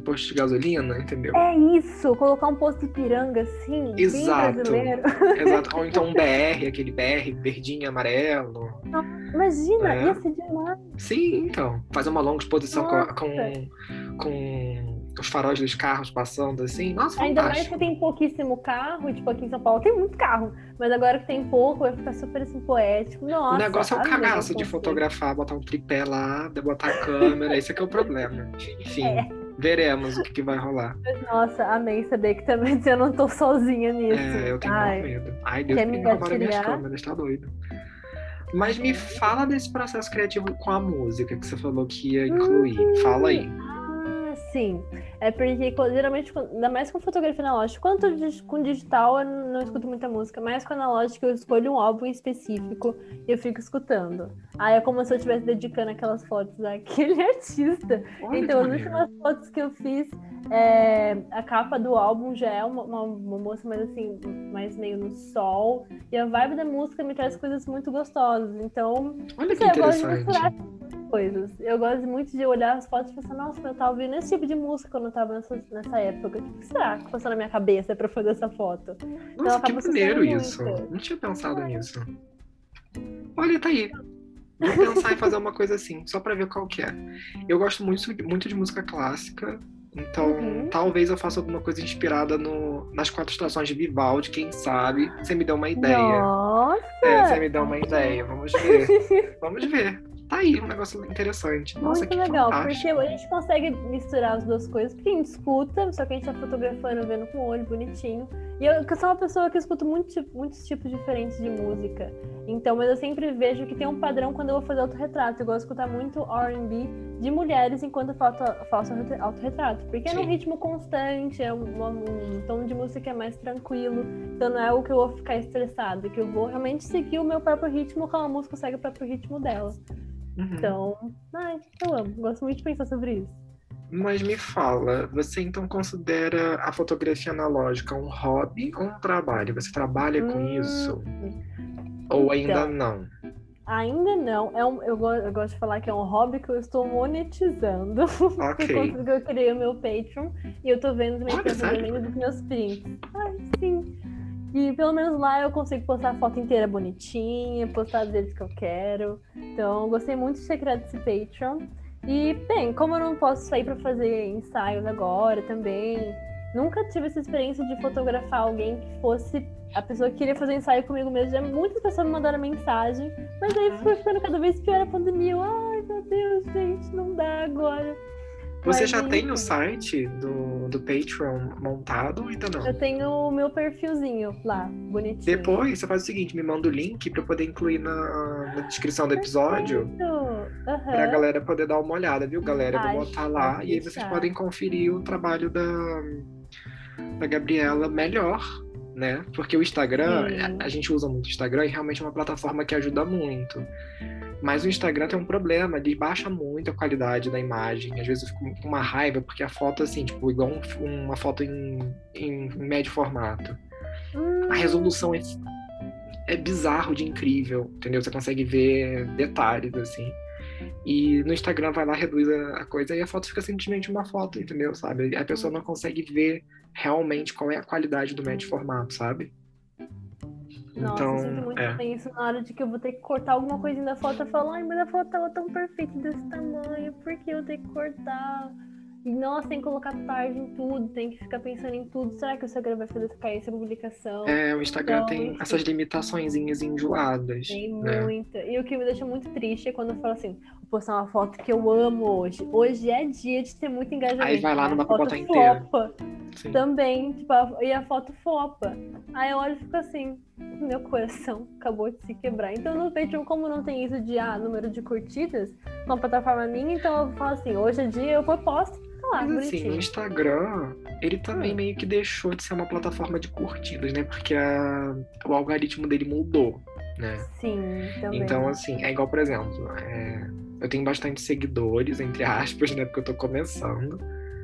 em posto de gasolina, entendeu? É isso, colocar um posto de piranga assim, Exato. Exato. Ou então um BR, aquele BR verdinho e amarelo. Imagina, É. ia ser demais. Sim, então. Fazer uma longa exposição com, Nossa. com, com os faróis dos carros passando assim. Nossa, Ainda mais fantástico. que tem pouquíssimo carro, e, tipo aqui em São Paulo tem muito carro, mas agora que tem pouco vai ficar super assim poético. Nossa, o negócio é o cagaço de fotografar, botar um tripé lá, botar a câmera, esse é que é o problema. Enfim, É. veremos o que, que vai rolar. Nossa, amei saber que também eu não tô sozinha nisso. É, eu tenho Ai, muito medo. Ai, Deus quer me agora minhas gatilhar? câmeras, tá doido. Mas me fala desse processo criativo com a música que você falou que ia incluir. Fala aí. Ah, sim. É porque geralmente, ainda mais com fotografia analógica, tô dig- com digital eu não escuto muita música, mas com analógica eu escolho um álbum específico e eu fico escutando. Aí é como se eu estivesse dedicando aquelas fotos àquele artista. Olha Então, as últimas fotos que eu fiz, é, a capa do álbum já é uma, uma, uma moça mais assim, mais meio no sol. E a vibe da música me traz coisas muito gostosas. Então, Olha que sei, eu gosto de misturar coisas. Eu gosto muito de olhar as fotos e pensar, nossa, eu tava ouvindo esse tipo de música quando eu tava nessa, nessa época. O que será que passou na minha cabeça pra fazer essa foto? Nossa, acaba que maneiro muito. isso. Não tinha pensado nisso. Olha, tá aí. Vou pensar em fazer uma coisa assim, só pra ver qual que é. Eu gosto muito, muito de música clássica, então Uhum. talvez eu faça alguma coisa inspirada no, nas quatro estações de Vivaldi, quem sabe. Você me deu uma ideia. Nossa! É, você me deu uma ideia. Vamos ver. Vamos ver. Tá aí um negócio interessante. Nossa, Muito que legal, fantástico. porque a gente consegue misturar as duas coisas, porque a gente escuta, só que a gente tá fotografando, vendo com o olho bonitinho. E eu, eu sou uma pessoa que escuta muito, muitos tipos diferentes de música. Então, mas eu sempre vejo que tem um padrão quando eu vou fazer autorretrato. Eu gosto de escutar muito RB de mulheres enquanto eu faço, faço autorre- autorretrato. Porque é num Sim. ritmo constante, é uma- um tom de música que é mais tranquilo. Então não é algo que eu vou ficar estressado, que eu vou realmente seguir o meu próprio ritmo, como a música segue o próprio ritmo dela. Uhum. Então, ai, eu amo. Gosto muito de pensar sobre isso. Mas me fala, você então considera a fotografia analógica um hobby ou um trabalho? Você trabalha com Hum, isso? Ou ainda então. não? Ainda não. É um, eu, eu gosto de falar que é um hobby que eu estou monetizando. Por Ok. conta que eu criei o meu Patreon. E eu tô vendo também que eu meus prints. Ai, sim. E pelo menos lá eu consigo postar a foto inteira bonitinha, postar as vezes que eu quero. Então, gostei muito de ter criado esse Patreon. E, bem, como eu não posso sair para fazer ensaios agora também, nunca tive essa experiência de fotografar alguém que fosse a pessoa que queria fazer ensaio comigo mesmo. Já muitas pessoas me mandaram mensagem, mas aí foi ficando cada vez pior a pandemia. Eu, Ai, meu Deus, gente, não dá agora. Você Mas já tem enfim. o site do, do Patreon montado ou ainda não? Eu tenho o meu perfilzinho lá, bonitinho. Depois você faz o seguinte, me manda o link pra eu poder incluir na, na descrição do episódio. Aham. Pra galera poder dar uma olhada, viu, galera? Eu vou botar lá e aí vocês podem conferir o trabalho da, da Gabriela melhor, né? Porque o Instagram, Sim. a, a gente usa muito o Instagram e realmente é uma plataforma que ajuda muito. Mas o Instagram tem um problema, ele baixa muito a qualidade da imagem. Às vezes eu fico com uma raiva, porque a foto, assim, tipo, igual um- uma foto em, em médio formato. Hum, A resolução é, é bizarro de incrível, entendeu? Você consegue ver detalhes, assim. E no Instagram vai lá, reduz a, a coisa e a foto fica simplesmente uma foto, entendeu? Sabe? A pessoa não consegue ver realmente qual é a qualidade do médio formato, sabe? Nossa, então, eu sinto muito é. isso na hora de que eu vou ter que cortar alguma coisinha da foto. Eu falo, ai, mas a foto tava tão perfeita desse tamanho, por que eu tenho que cortar? E nossa, tem que colocar tarde em tudo, tem que ficar pensando em tudo. Será que o Instagram vai fazer cair essa publicação? É, o Instagram Então, tem essas limitaçõezinhas enjoadas. Tem né? muita. E o que me deixa muito triste é quando eu falo assim, postar uma foto que eu amo hoje. Hoje é dia de ter muito engajamento. Aí vai lá, não A dá pra foto botar flopa Sim. também, tipo, a- e a foto flopa. Aí eu olho e fico assim, meu coração acabou de se quebrar. Então no Patreon, como não tem isso de ah, número de curtidas, uma plataforma minha, então eu falo assim, hoje é dia, eu vou posto, tá lá, Mas assim, o. Instagram, ele também Hum. meio que deixou de ser uma plataforma de curtidas, né? Porque a- o algoritmo dele mudou, né? Sim, também. Então, assim, é igual, por exemplo, é, eu tenho bastante seguidores, entre aspas, né? Porque eu tô começando.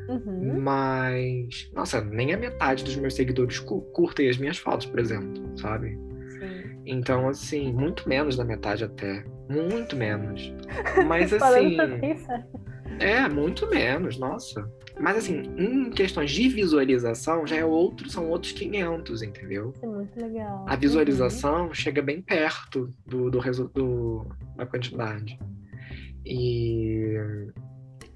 Uhum. Mas, nossa, nem a metade dos meus seguidores cu- curtem as minhas fotos, por exemplo, sabe? Sim. Então, assim, muito menos da metade até. Muito menos. Mas, assim. pensar. É, muito menos, nossa. Mas assim, em questões de visualização, já é outro, são outros 500, entendeu? Isso é muito legal. A visualização chega bem perto do, do, resu- do- da quantidade. E,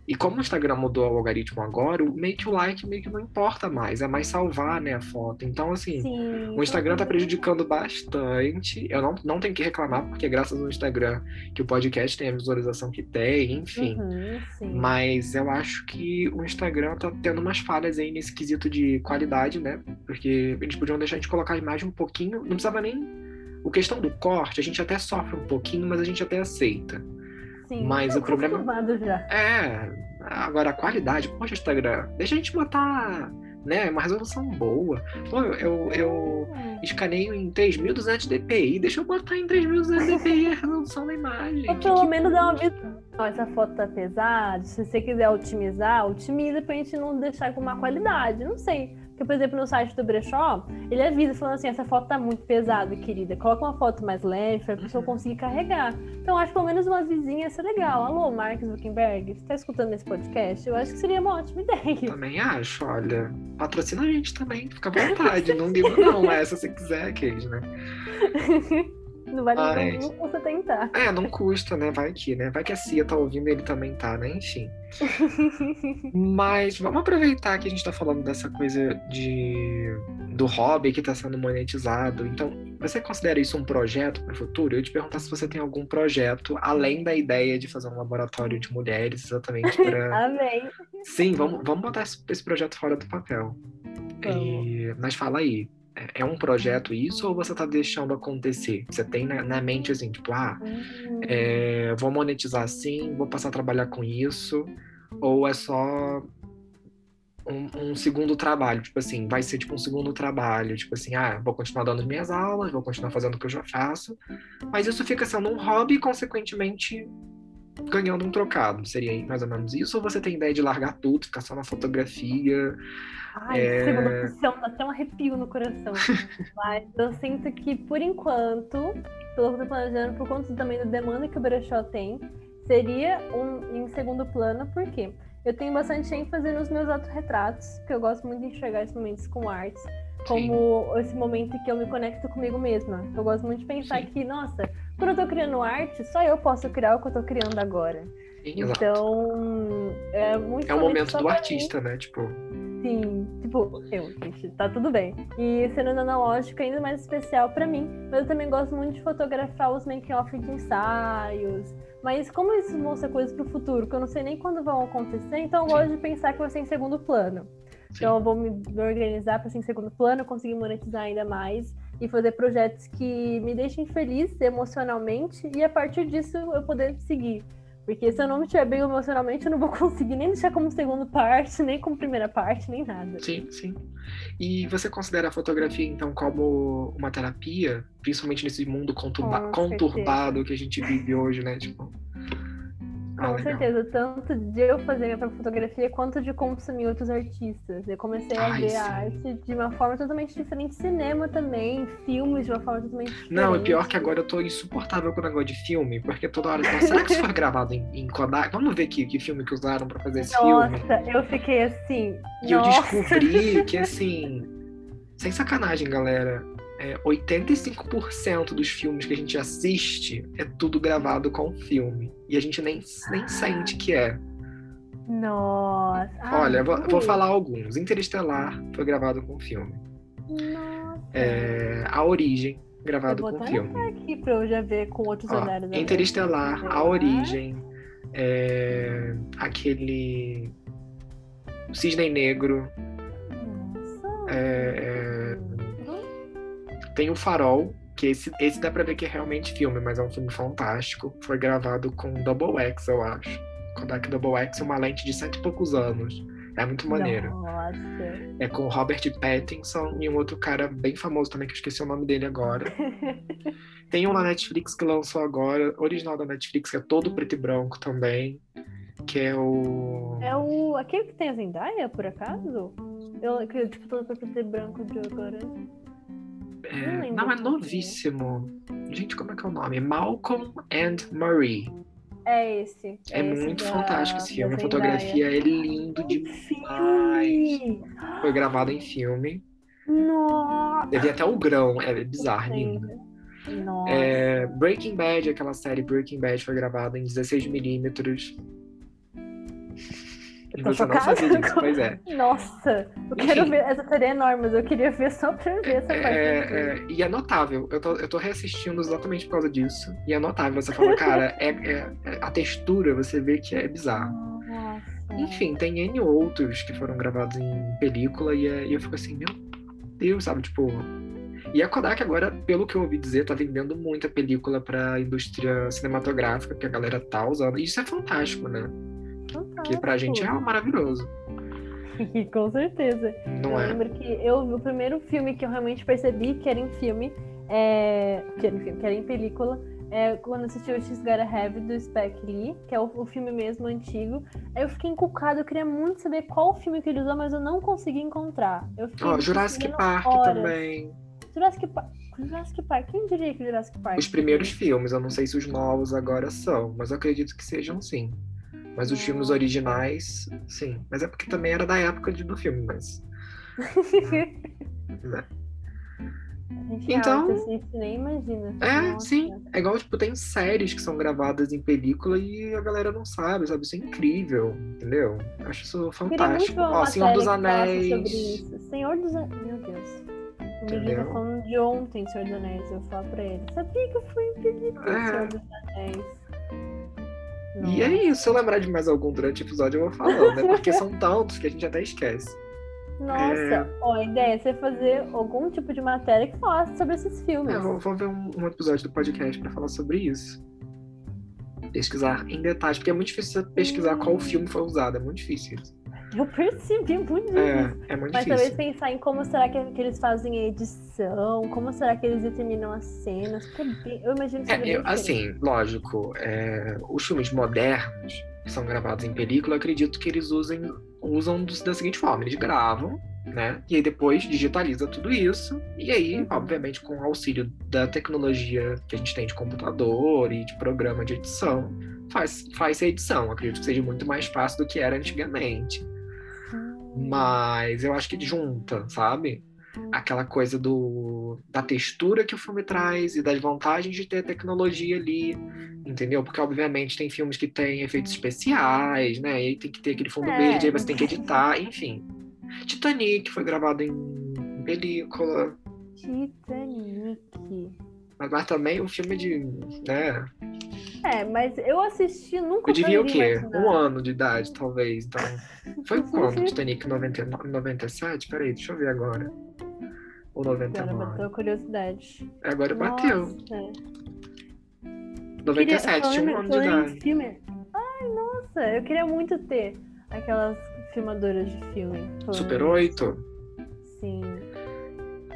e como o Instagram mudou o algoritmo agora, meio que o like meio que não importa mais, é mais salvar, né, a foto. Então, assim, Sim, o Instagram tá então, prejudicando bastante. Eu não, não tenho que reclamar, porque é graças ao Instagram que o podcast tem a visualização que tem, enfim. Uhum. Mas eu acho que o Instagram tá tendo umas falhas aí nesse quesito de qualidade, né? Porque eles podiam deixar a gente colocar a imagem um pouquinho. Não precisava nem. O questão do corte, a gente até sofre um pouquinho, mas a gente até aceita. Sim, mas o problema- já. É. Agora a qualidade, poxa, Instagram, deixa a gente botar, né? Uma resolução boa. Pô, eu, eu, eu escaneio em 3200 dpi, deixa eu botar em 3200 dpi a resolução da imagem. Ou pelo que- menos dar uma visão. Essa foto tá pesada, se você quiser otimizar, otimiza pra gente não deixar com má qualidade. Não sei. Porque, por exemplo, no site do Brechó, ele avisa falando assim: essa foto tá muito pesada, querida. Coloca uma foto mais leve pra pessoa conseguir carregar. Então, acho que pelo menos uma vizinha ia ser legal. Alô, Marcos Zuckerberg, você tá escutando esse podcast? Eu acho que seria uma ótima ideia. Também acho, olha. Patrocina a gente também, fica à vontade. não ligo, não. É, se quiser, aqueles, né? Não vale Ai. nem você tentar. É, não custa, né? Vai que, né? Vai que a Cia tá ouvindo ele também tá, né? Enfim. Mas vamos aproveitar que a gente tá falando dessa coisa de do hobby que tá sendo monetizado. Então, você considera isso um projeto para o futuro? Eu te perguntar se você tem algum projeto além da ideia de fazer um laboratório de mulheres, exatamente para Amém. Sim, vamos, vamos botar esse, esse projeto fora do papel. E- mas fala aí, é, um projeto isso ou você tá deixando acontecer? Você tem na, na mente assim, tipo, ah, é, vou monetizar assim, vou passar a trabalhar com isso, ou é só um, um segundo trabalho, tipo assim, vai ser tipo um segundo trabalho, tipo assim, ah, vou continuar dando as minhas aulas, vou continuar fazendo o que eu já faço, mas isso fica sendo um hobby consequentemente, ganhando um trocado. Seria mais ou menos isso? Ou você tem ideia de largar tudo, ficar só na fotografia? Ai, É. segunda opção, dá até um arrepio no coração. Mas eu sinto que, por enquanto, pelo que eu tô planejando, por conta também da demanda que o brechó tem, seria um em segundo plano, por quê? Eu tenho bastante ênfase nos meus autorretratos, que eu gosto muito de enxergar esses momentos com artes, como esse momento em que eu me conecto comigo mesma. Eu gosto muito de pensar Sim. que, nossa, quando eu tô criando arte, só eu posso criar o que eu tô criando agora. Sim, então, é muito É o momento do mim. artista, né? Tipo. Sim, tipo, eu, gente, tá tudo bem. E sendo analógico, ainda mais especial pra mim. Mas eu também gosto muito de fotografar os making-off de ensaios. Mas como isso mostra coisas pro futuro, que eu não sei nem quando vão acontecer, então eu Sim. gosto de pensar que vai ser em segundo plano. Então eu vou me organizar para ser em segundo plano, conseguir monetizar ainda mais e fazer projetos que me deixem feliz emocionalmente e a partir disso eu poder seguir. Porque se eu não me estiver bem emocionalmente, eu não vou conseguir nem deixar como segunda parte, nem como primeira parte, nem nada. Sim, sim. E você considera a fotografia, então, como uma terapia? Principalmente nesse mundo conturba- conturbado que a gente vive hoje, né? Tipo. Ah, Com legal. certeza, tanto de eu fazer minha própria fotografia quanto de consumir outros artistas. Eu comecei a Ai, ver sim. a arte de uma forma totalmente diferente, cinema também, filmes de uma forma totalmente diferente. Não, é pior que agora eu tô insuportável com o negócio de filme, porque toda hora. Nossa, será que isso foi gravado em, em Kodak? Vamos ver que, que filme que usaram pra fazer esse filme. Nossa, eu fiquei assim. E eu nossa. descobri que, assim, sem sacanagem, galera, é, 85% dos filmes que a gente assiste é tudo gravado com filme. E a gente nem, nem sente que é. Nossa. Olha, vou, vou falar alguns. Interestelar foi gravado com filme. Nossa. É, a Origem, gravado vou com filme. anotar aqui pra eu já ver com outros Ó, olhares. Interestelar, A Origem, é, aquele Cisne Negro, Nossa. é, tem o Farol, que esse, esse dá pra ver que é realmente filme, mas é um filme fantástico. Foi gravado com Double X, eu acho. Kodak Double X, uma lente de cento e poucos anos. É muito maneiro. Nossa. É com o Robert Pattinson e um outro cara bem famoso também, que eu esqueci o nome dele agora. Tem um na Netflix que lançou agora, original da Netflix, que é todo preto e branco também. Que é o. É o. Aquele que tem a Zendaya, por acaso? Eu, que, tipo, todo preto e branco de agora. É, não é é. novíssimo. Gente, como é que é o nome? Malcolm and Marie. É esse. É, esse muito da- fantástico esse filme. A fotografia é lindo demais. Filme! Foi gravado em filme. Nossa! Teve até o grão, é bizarro, lindo. Nossa. É, Breaking Bad, aquela série Breaking Bad foi gravada em 16mm. E Tô você não chocada disso, pois é. Nossa, eu Enfim. quero ver. Essa série é enorme, mas eu queria ver só pra ver essa parte. É, é, e é notável, eu tô, eu tô reassistindo exatamente por causa disso. E é notável, você fala, cara, é, é- é- a textura, você vê que é bizarro. Nossa. Enfim, tem N outros que foram gravados em película e, é- e eu fico assim, meu Deus, sabe? Tipo. E a Kodak agora, pelo que eu ouvi dizer, tá vendendo muita película pra indústria cinematográfica que a galera tá usando. Isso é fantástico, né? Porque pra gente é maravilhoso, Com certeza. não eu é? lembro que eu, o primeiro filme que eu realmente percebi que era em filme, é, que era em filme, que era em película, é quando assisti o X Gotta Have do Spike Lee, que é o, o filme mesmo antigo. Aí eu fiquei encucada, eu queria muito saber qual filme que ele usou, mas eu não consegui encontrar. Eu fiquei Ó, Jurassic Park horas. também. Jurassic Park. Jurassic Park, quem diria que Jurassic Park? Os primeiros filmes, eu não sei se os novos agora são, mas eu acredito que sejam sim. Mas os filmes originais, sim. Mas é porque também era da época de- do filme, mas. né? Gente, Então- assim, você nem imagina. É, Nossa. sim. É igual, tipo, tem séries que são gravadas em película e a galera não sabe, sabe? Isso é incrível, entendeu? Eu acho isso fantástico. Ó, Senhor dos Anéis. Sobre isso. Senhor dos Anéis. Meu Deus. O Miguel tá falando de ontem, Senhor dos Anéis. Eu vou falar pra ele. Sabia que eu fui em película, É. Senhor dos Anéis. E é isso, se eu lembrar de mais algum durante o episódio, eu vou falando, né? Porque são tantos que a gente até esquece. Nossa, É. ó, a ideia é você fazer algum tipo de matéria que falasse sobre esses filmes. É, vou, vou ver um, um episódio do podcast pra falar sobre isso. Pesquisar em detalhes, porque é muito difícil você pesquisar qual filme foi usado, é muito difícil isso. Eu percebi muito isso. É, é muito Mas difícil. talvez pensar em como será que, que eles fazem a edição, como será que eles determinam as cenas, é eu imagino que É, eu- assim, lógico, é, os filmes modernos que são gravados em película, eu acredito que eles usem, usam da seguinte forma: eles gravam, né? E aí depois digitaliza tudo isso, e aí, Uhum. obviamente, com o auxílio da tecnologia que a gente tem de computador e de programa de edição, faz, faz a edição. Acredito que seja muito mais fácil do que era antigamente. Mas eu acho que junta, sabe? Aquela coisa do do, da textura que o filme traz e das vantagens de ter tecnologia ali, entendeu? Porque, obviamente, tem filmes que têm efeitos especiais, né? E aí tem que ter aquele fundo É. verde, aí você tem que editar, enfim. Titanic foi gravado em película, Titanic. Mas, também um filme de, né? É, mas eu assisti, nunca Eu devia o quê? imaginar. Um ano de idade, talvez. Então, foi quando? Titanic 99, 97? Peraí, deixa eu ver agora. Ou Agora 99. bateu a curiosidade. Agora bateu. Nossa. 97, tinha um Queria- ano de falando idade. filme. Ai, nossa, eu queria muito ter aquelas filmadoras de filme. falando Super isso. 8? Sim.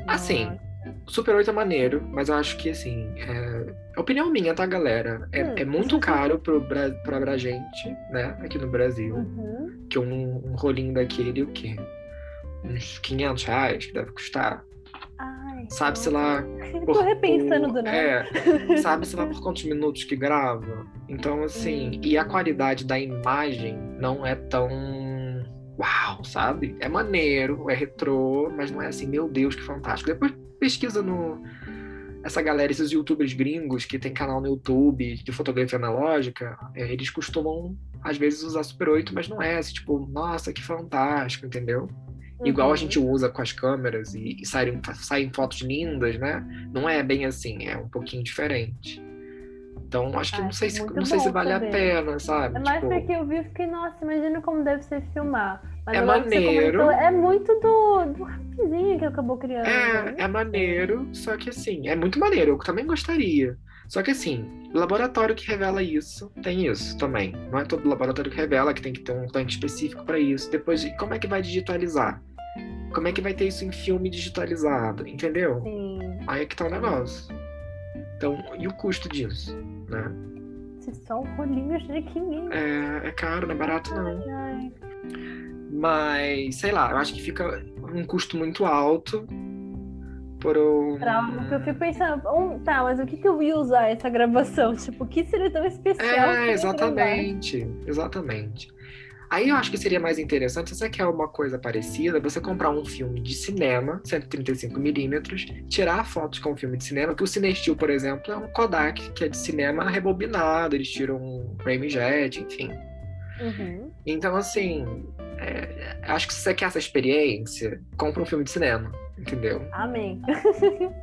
Assim, Nossa. Super 8 é maneiro, mas eu acho que, assim, é... é opinião minha, tá, galera? É, Hum. é muito caro pro Bra... pra, pra gente, né, aqui no Brasil, Uhum. que um, um rolinho daquele, o quê? Uns 500 reais que deve custar. Ai, Sabe-se lá Eu tô repensando do nada. É, sabe-se lá por quantos minutos que grava. Então, assim, Hum. e a qualidade da imagem não é tão. Uau, sabe? É maneiro, é retrô, mas não é assim, meu Deus, que fantástico. Depois pesquisa no. Essa galera, esses youtubers gringos que tem canal no YouTube de fotografia analógica, é, eles costumam, às vezes, usar Super 8, mas não é assim, tipo, nossa, que fantástico, entendeu? Igual a Uhum. gente usa com as câmeras e, e saem, saem fotos lindas, né? Não é bem assim, é um pouquinho diferente. Então, acho que Ah, não sei se, não sei se vale saber. a pena, sabe? É mais Tipo, porque eu vi e fiquei, nossa, imagina como deve ser filmar. Mas É maneiro. comentou, é muito do, do rapizinho que acabou criando. é, é maneiro, só que assim, é muito maneiro, eu também gostaria. Só que assim, laboratório que revela isso, tem isso também. Não é todo laboratório que revela que tem que ter um tanque específico para isso. Depois, como é que vai digitalizar? Como é que vai ter isso em filme digitalizado? Entendeu? Sim. Aí é que tá o negócio. Então, e o custo disso, né? Se só um rolinho de 500. É, é caro, não é barato não. Ai, Mas, sei lá, eu acho que fica um custo muito alto por um... pra algo que eu fico pensando, um, tá, mas o que, que eu ia usar essa gravação? Tipo, o que seria tão especial? É, exatamente, exatamente. Aí eu acho que seria mais interessante, se você quer uma coisa parecida, você comprar um filme de cinema, 135mm, tirar fotos com um filme de cinema, que o Cinestil, por exemplo, é um Kodak, que é de cinema rebobinado, eles tiram um frame jet, enfim. Uhum. Então, assim, é, acho que se você quer essa experiência, compra um filme de cinema, entendeu? Amém.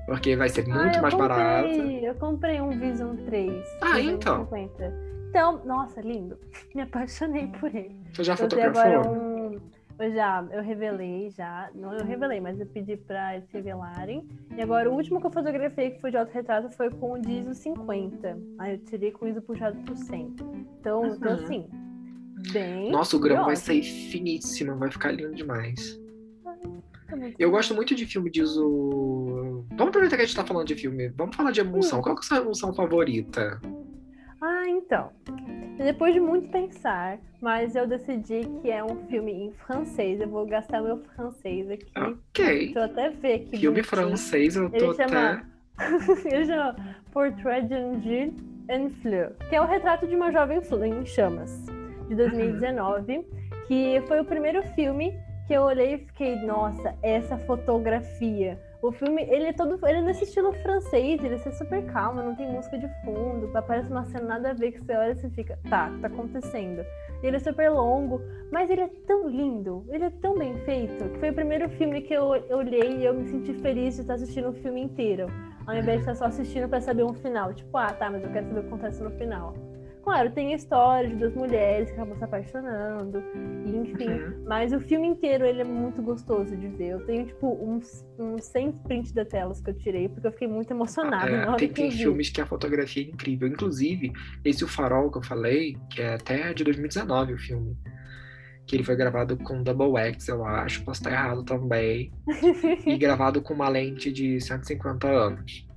Porque vai ser Ah, muito eu mais comprei, barato. Eu comprei um Vision 3. Ah, 250. Então, nossa, lindo. Me apaixonei por ele. Você já Eu fotografou? um. Eu já, eu revelei já. Não eu revelei, mas eu pedi pra eles revelarem. E agora o último que eu fotografei, que foi de autorretrato, foi com o ISO 50. Aí eu tirei com o ISO puxado por 100. Então, então Uhum. assim, bem. Nossa, o grão vai ser finíssimo, vai ficar lindo demais. Eu gosto muito de filme de uso. Vamos aproveitar que a gente tá falando de filme. Vamos falar de emulsão. Hum. Qual que é a sua emulsão favorita? Então. Depois de muito pensar, mas eu decidi que é um filme em francês. Eu vou gastar meu francês aqui. Ok. Deixa eu até ver aqui. Filme francês, eu tô Ele até. chama- Ele chama Portrait d'une Gilles en Fleur, que é o retrato de uma jovem em chamas, de 2019, que foi o primeiro filme que eu olhei e fiquei, nossa, essa fotografia. O filme, ele é todo, ele é nesse estilo francês, ele é super calmo, não tem música de fundo, aparece uma cena nada a ver que você olha e você fica, tá, tá acontecendo? Ele é super longo, mas ele é tão lindo, ele é tão bem feito, que foi o primeiro filme que eu, eu olhei e eu me senti feliz de estar assistindo o filme inteiro. Ao invés de estar só assistindo pra saber um final. Tipo, ah, tá, mas eu quero saber o que acontece no final. Claro, tem a história de duas mulheres que acabam se apaixonando, e enfim. Uhum. Mas o filme inteiro, ele é muito gostoso de ver. Eu tenho, tipo, uns, uns 100 prints da telas que eu tirei, porque eu fiquei muito emocionada É, na hora tem, que tem eu vi. filmes que a fotografia é incrível. Inclusive, esse O Farol que eu falei, que é até de 2019 o filme. Que ele foi gravado com Double X, eu acho. Posso estar errado também. e gravado com uma lente de 150 anos.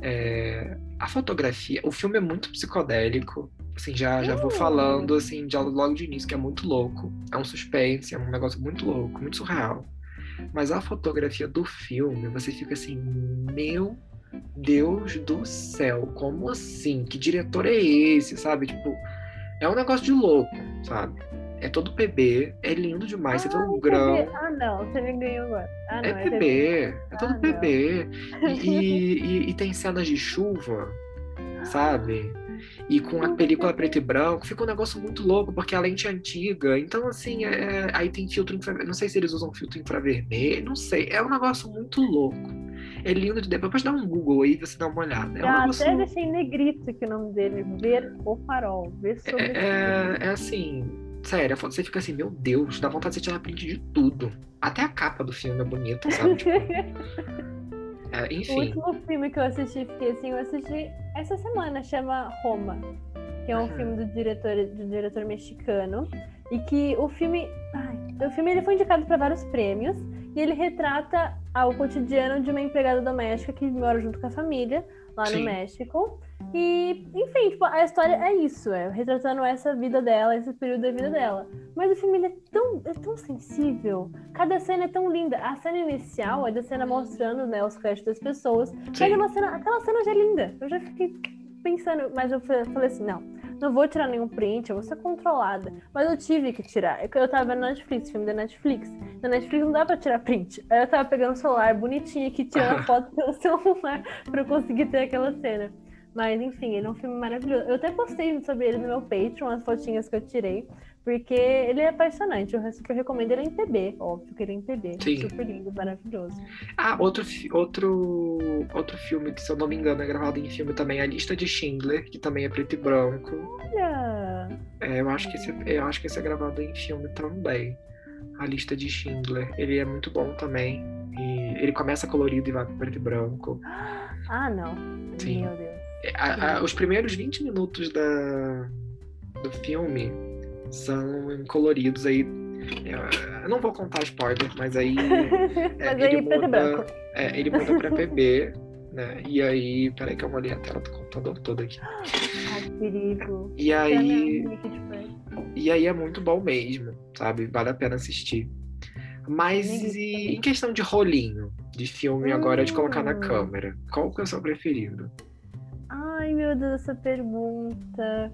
É, a fotografia, o filme é muito psicodélico. Assim, já, já vou Hum. falando assim, já logo de início, que é muito louco. É um suspense, é um negócio muito louco, muito surreal. Mas a fotografia do filme, você fica assim, meu Deus do céu, como assim? Que diretor é esse, sabe? Tipo, é um negócio de louco, sabe? É todo PB, é lindo demais, é todo grão. PB. Ah, não, você me ganhou agora. Ah, não, É PB, é todo Ah. PB. E, e- e tem cenas de chuva, sabe? E com a película preto e branco, fica um negócio muito louco, porque a lente é antiga. Então, assim, é- aí tem filtro infravermelho. Não sei se eles usam filtro infravermelho, não sei. É um negócio muito louco. É lindo de depois dá um Google aí você dá uma olhada. É um negócio. até deixei negrito aqui o nome dele. Ver o farol. Ver sobre o É, é assim, sério, a foto você fica assim, meu Deus, dá vontade de você tirar print de tudo. Até a capa do filme é bonita, sabe? Tipo, é, O enfim. último filme que eu assisti, fiquei assim, eu assisti essa semana, chama Roma, que é um Uhum. filme do diretor, do diretor mexicano, e que o filme, ai, o filme ele foi indicado para vários prêmios e ele retrata o cotidiano de uma empregada doméstica que mora junto com a família lá Sim. no México. E, enfim, tipo, a história é isso, é retratando essa vida dela, esse período da vida dela. Mas o filme é tão, é tão sensível. Cada cena é tão linda. A cena inicial é da cena mostrando né, os créditos das pessoas. Mas é Sim. uma cena, aquela cena já é linda. Eu já fiquei pensando, mas eu fa- falei assim, não, não vou tirar nenhum print, eu vou ser controlada. Mas eu tive que tirar. É Eu tava vendo Netflix, filme da Netflix. Na Netflix não dá pra tirar print. Aí eu tava pegando o celular bonitinho aqui, tirando foto pelo celular pra eu conseguir ter aquela cena. Mas enfim, ele é um filme maravilhoso. Eu até postei sobre ele no meu Patreon, as fotinhas que eu tirei, porque ele é apaixonante. Eu super recomendo ele é em PB, óbvio que ele é em PB. Sim. Super lindo, maravilhoso. Ah, outro, outro, outro filme que, se eu não me engano, é gravado em filme também, é A Lista de Schindler, que também é preto e branco. Olha! É, eu, acho que esse, eu acho que esse é gravado em filme também. A Lista de Schindler. Ele é muito bom também. E ele começa colorido e vai para preto e branco. Ah, não. Sim. Meu Deus. É, a- a- os primeiros 20 minutos da, do filme são coloridos aí. é, Eu não vou contar spoiler, mas aí É, Mas ele aí, e muda- é, ele muda pra PB, né? E aí, peraí que eu molhei a tela do computador toda aqui. Ai, perigo. E aí, de perto. e aí é muito bom mesmo, sabe? Vale a pena assistir. Mas e, em questão de rolinho de filme agora de colocar na Hum. câmera, qual que é o seu preferido? Ai, meu Deus, essa pergunta.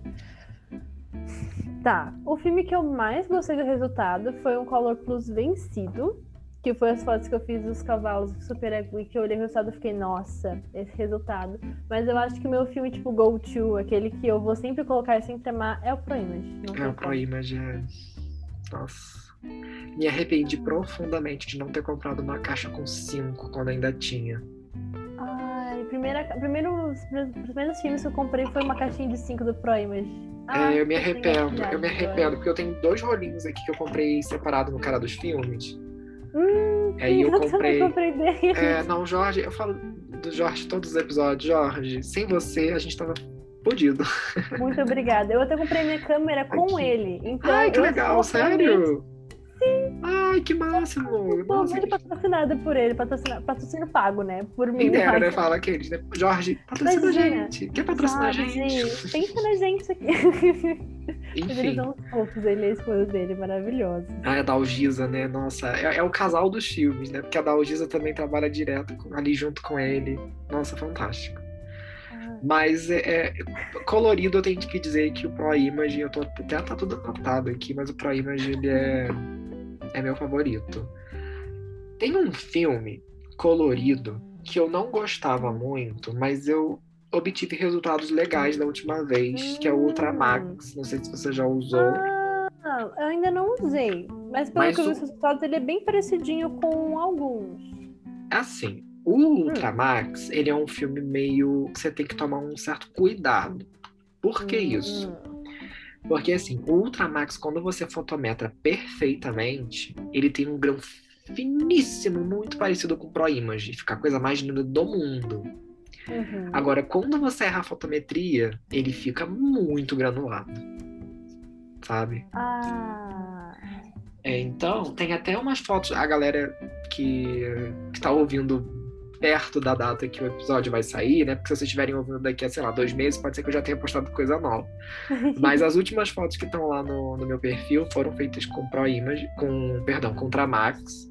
Tá, o filme que eu mais gostei do resultado foi um Color Plus vencido, que foi as fotos que eu fiz dos cavalos do Super Ego e que eu olhei o resultado e fiquei, nossa, esse resultado. Mas eu acho que o meu filme, tipo, Go To, aquele que eu vou sempre colocar e sempre amar, é o Pro Image. Não É o Pro como. Image. é- Nossa. Me arrependi profundamente de não ter comprado uma caixa com cinco quando ainda tinha. Ai, primeira, primeiro, os primeiros filmes que eu comprei foi uma caixinha de 5 do Pro Image. Ah, É, eu me arrependo, eu me arrependo, porque eu tenho dois rolinhos aqui que eu comprei separado no cara dos filmes. Hum, Aí eu também comprei. dele. É, não, Jorge, eu falo do Jorge todos os episódios. Jorge, sem você a gente tava fodido. Muito obrigada. Eu até comprei minha câmera com Aqui. ele. Então Ai, que eu legal, sério? Ai, que máximo. Sou Nossa, muito patrocinada por ele, patrocina- patrocínio pago, né? Por mim. quem né? Fala aqueles, né? Jorge, patrocina a Imagina. gente. Quer patrocinar a Sabe, gente? Pensa na gente aqui. Mas eles Enfim. são fofos, ele e a esposa dele, maravilhosos. Ah, a Dalgisa, né? Nossa, é, é o casal dos filmes, né? Porque a Dalgisa também trabalha direto com- ali junto com ele. Nossa, fantástico. Ah, Mas é, é, colorido eu tenho que dizer que o Pro Image, eu tô até tá tudo anotado aqui, mas o Pro Image ele é, é meu favorito. Tem um filme colorido que eu não gostava muito, mas eu obtive resultados legais da última vez, que é o Ultramax. Não sei se você já usou. Ah, eu ainda não usei. Mas pelo Mas que eu vi os resultados, ele é bem parecidinho com alguns. Assim, o Ultramax, ele é um filme meio que você tem que tomar um certo cuidado. Por que isso? Porque assim, o Ultramax, quando você fotometra perfeitamente, ele tem um grão finíssimo, muito parecido com o Pro Image. Fica a coisa mais linda do mundo. Uhum. Agora, quando você erra a fotometria, ele fica muito granulado. Sabe? Ah. É, então, tem até umas fotos, a galera que, que tá ouvindo perto da data que o episódio vai sair, né? Porque se vocês estiverem ouvindo daqui a, sei lá, dois meses, pode ser que eu já tenha postado coisa nova. Mas as últimas fotos que estão lá no, no meu perfil foram feitas com Pro Image, com, perdão, com Tramax.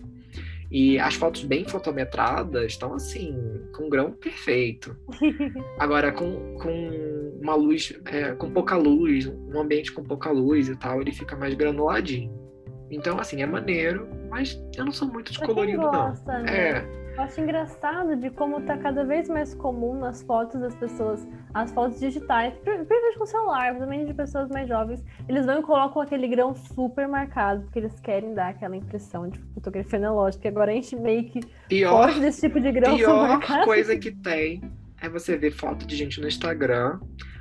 E as fotos bem fotometradas estão assim, com grão perfeito. Agora, com, com uma luz é, com pouca luz, um ambiente com pouca luz e tal, ele fica mais granuladinho. Então, assim, é maneiro, mas eu não sou muito de colorido, gosta, não. Né? É. Eu acho engraçado de como tá cada vez mais comum nas fotos das pessoas, as fotos digitais, principalmente com celular, também de pessoas mais jovens, eles vão e colocam aquele grão super marcado, porque eles querem dar aquela impressão de fotografia analógica, agora a gente meio que pior, desse tipo de grão pior coisa que tem é você ver foto de gente no Instagram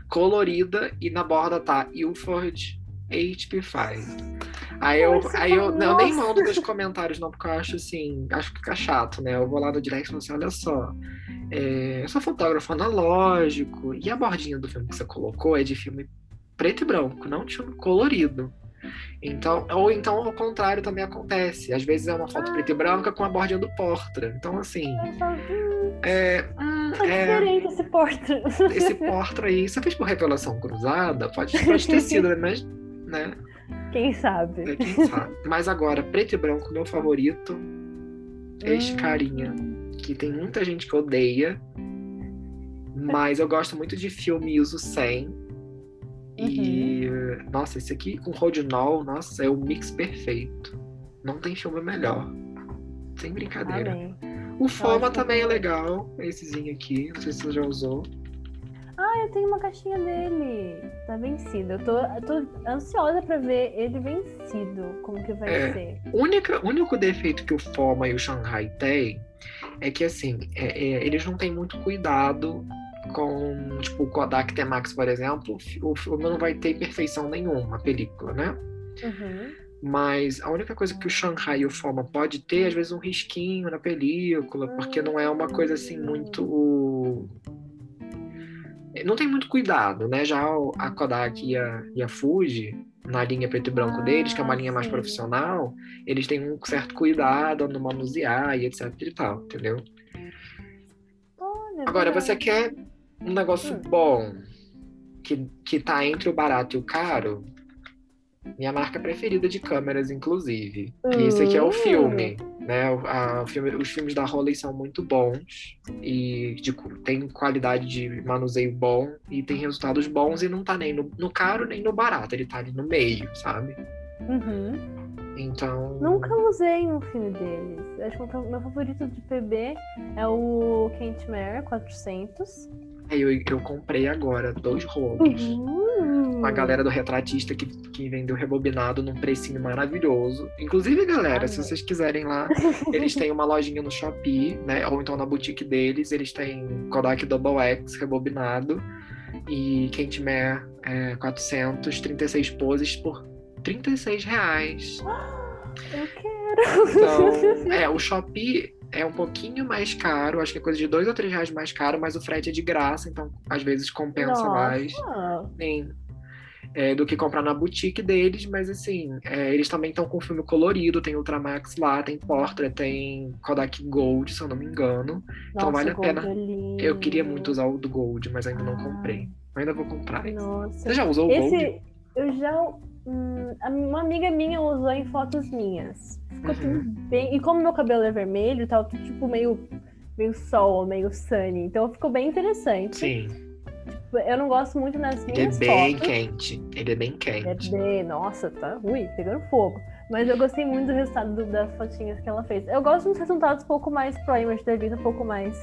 colorida e na borda tá Ilford HP5. Aí eu, aí eu, não, eu nem mando nos comentários, não, porque eu acho assim, acho que fica chato, né? Eu vou lá no direct e falo assim, olha só, é, eu sou fotógrafo analógico, e a bordinha do filme que você colocou é de filme preto e branco, não de filme colorido. Então, ou então ao contrário também acontece. Às vezes é uma foto preta e branca com a bordinha do Portra. Então, assim. É, hum, é, diferente esse Portra. Esse Portra aí. Você fez por revelação cruzada? Pode, pode ter sido, mas. Né? Quem sabe? É, quem sabe. Mas agora, preto e branco, meu favorito é este hum. carinha. Que tem muita gente que odeia. Mas eu gosto muito de filme uso 100. Uhum. E, nossa, esse aqui com Rodinol, nossa, é o mix perfeito. Não tem filme melhor. Sem brincadeira. Amém. O Foma também é legal, essezinho aqui. Não sei se você já usou. Ah, eu tenho uma caixinha dele. Tá vencido. Eu tô, eu tô ansiosa pra ver ele vencido. Como que vai é, ser. O único defeito que o Foma e o Shanghai têm é que, assim, é, é, eles não têm muito cuidado com, tipo, o Kodak T-Max, por exemplo. O filme não vai ter perfeição nenhuma, a película, né? Uhum. Mas a única coisa que o Shanghai e o Foma pode ter, às vezes, um risquinho na película, porque não é uma coisa assim muito não tem muito cuidado, né? Já a Kodak e a, e a Fuji, na linha preto e branco ah, deles, que é uma linha mais profissional, eles têm um certo cuidado no manusear e etc e tal, entendeu? Agora, você quer um negócio hum. bom, que, que tá entre o barato e o caro, minha marca preferida de câmeras, inclusive. E esse aqui é o filme. Né? A, a filme, os filmes da Roley são muito bons e de, tem qualidade de manuseio bom e tem resultados bons e não tá nem no, no caro nem no barato, ele tá ali no meio, sabe? Uhum. Então. Nunca usei um filme deles. Acho que o meu favorito de PB é o Kent Mare 400. Eu, eu comprei agora dois rolos. Uhum. Uma galera do retratista que, que vendeu rebobinado num precinho maravilhoso. Inclusive, galera, Ai, se vocês quiserem lá, eles têm uma lojinha no Shopee, né? Ou então na boutique deles, eles têm Kodak Double X rebobinado e Kentmere é, 436 poses por 36 reais. Eu quero! Então, é, o Shopee é um pouquinho mais caro, acho que é coisa de dois ou três reais mais caro, mas o frete é de graça, então às vezes compensa Nossa. mais. Sim. É, do que comprar na boutique deles, mas assim, é, eles também estão com filme colorido, tem Ultramax lá, tem Portrait, tem Kodak Gold, se eu não me engano. Nossa, então vale a pena. É eu queria muito usar o do Gold, mas ainda ah. não comprei. Eu ainda vou comprar. Nossa. Você já usou o Esse, Gold? Eu já. Hum, uma amiga minha usou em fotos minhas. Ficou uhum. tudo bem. E como meu cabelo é vermelho, tá tipo meio, meio sol, meio sunny. Então ficou bem interessante. Sim. Eu não gosto muito nas minhas Ele é bem fotos. quente. Ele é bem quente. É bem, nossa, tá ui, pegando fogo. Mas eu gostei muito do resultado do, das fotinhas que ela fez. Eu gosto dos resultados um pouco mais pro image da vida, um pouco mais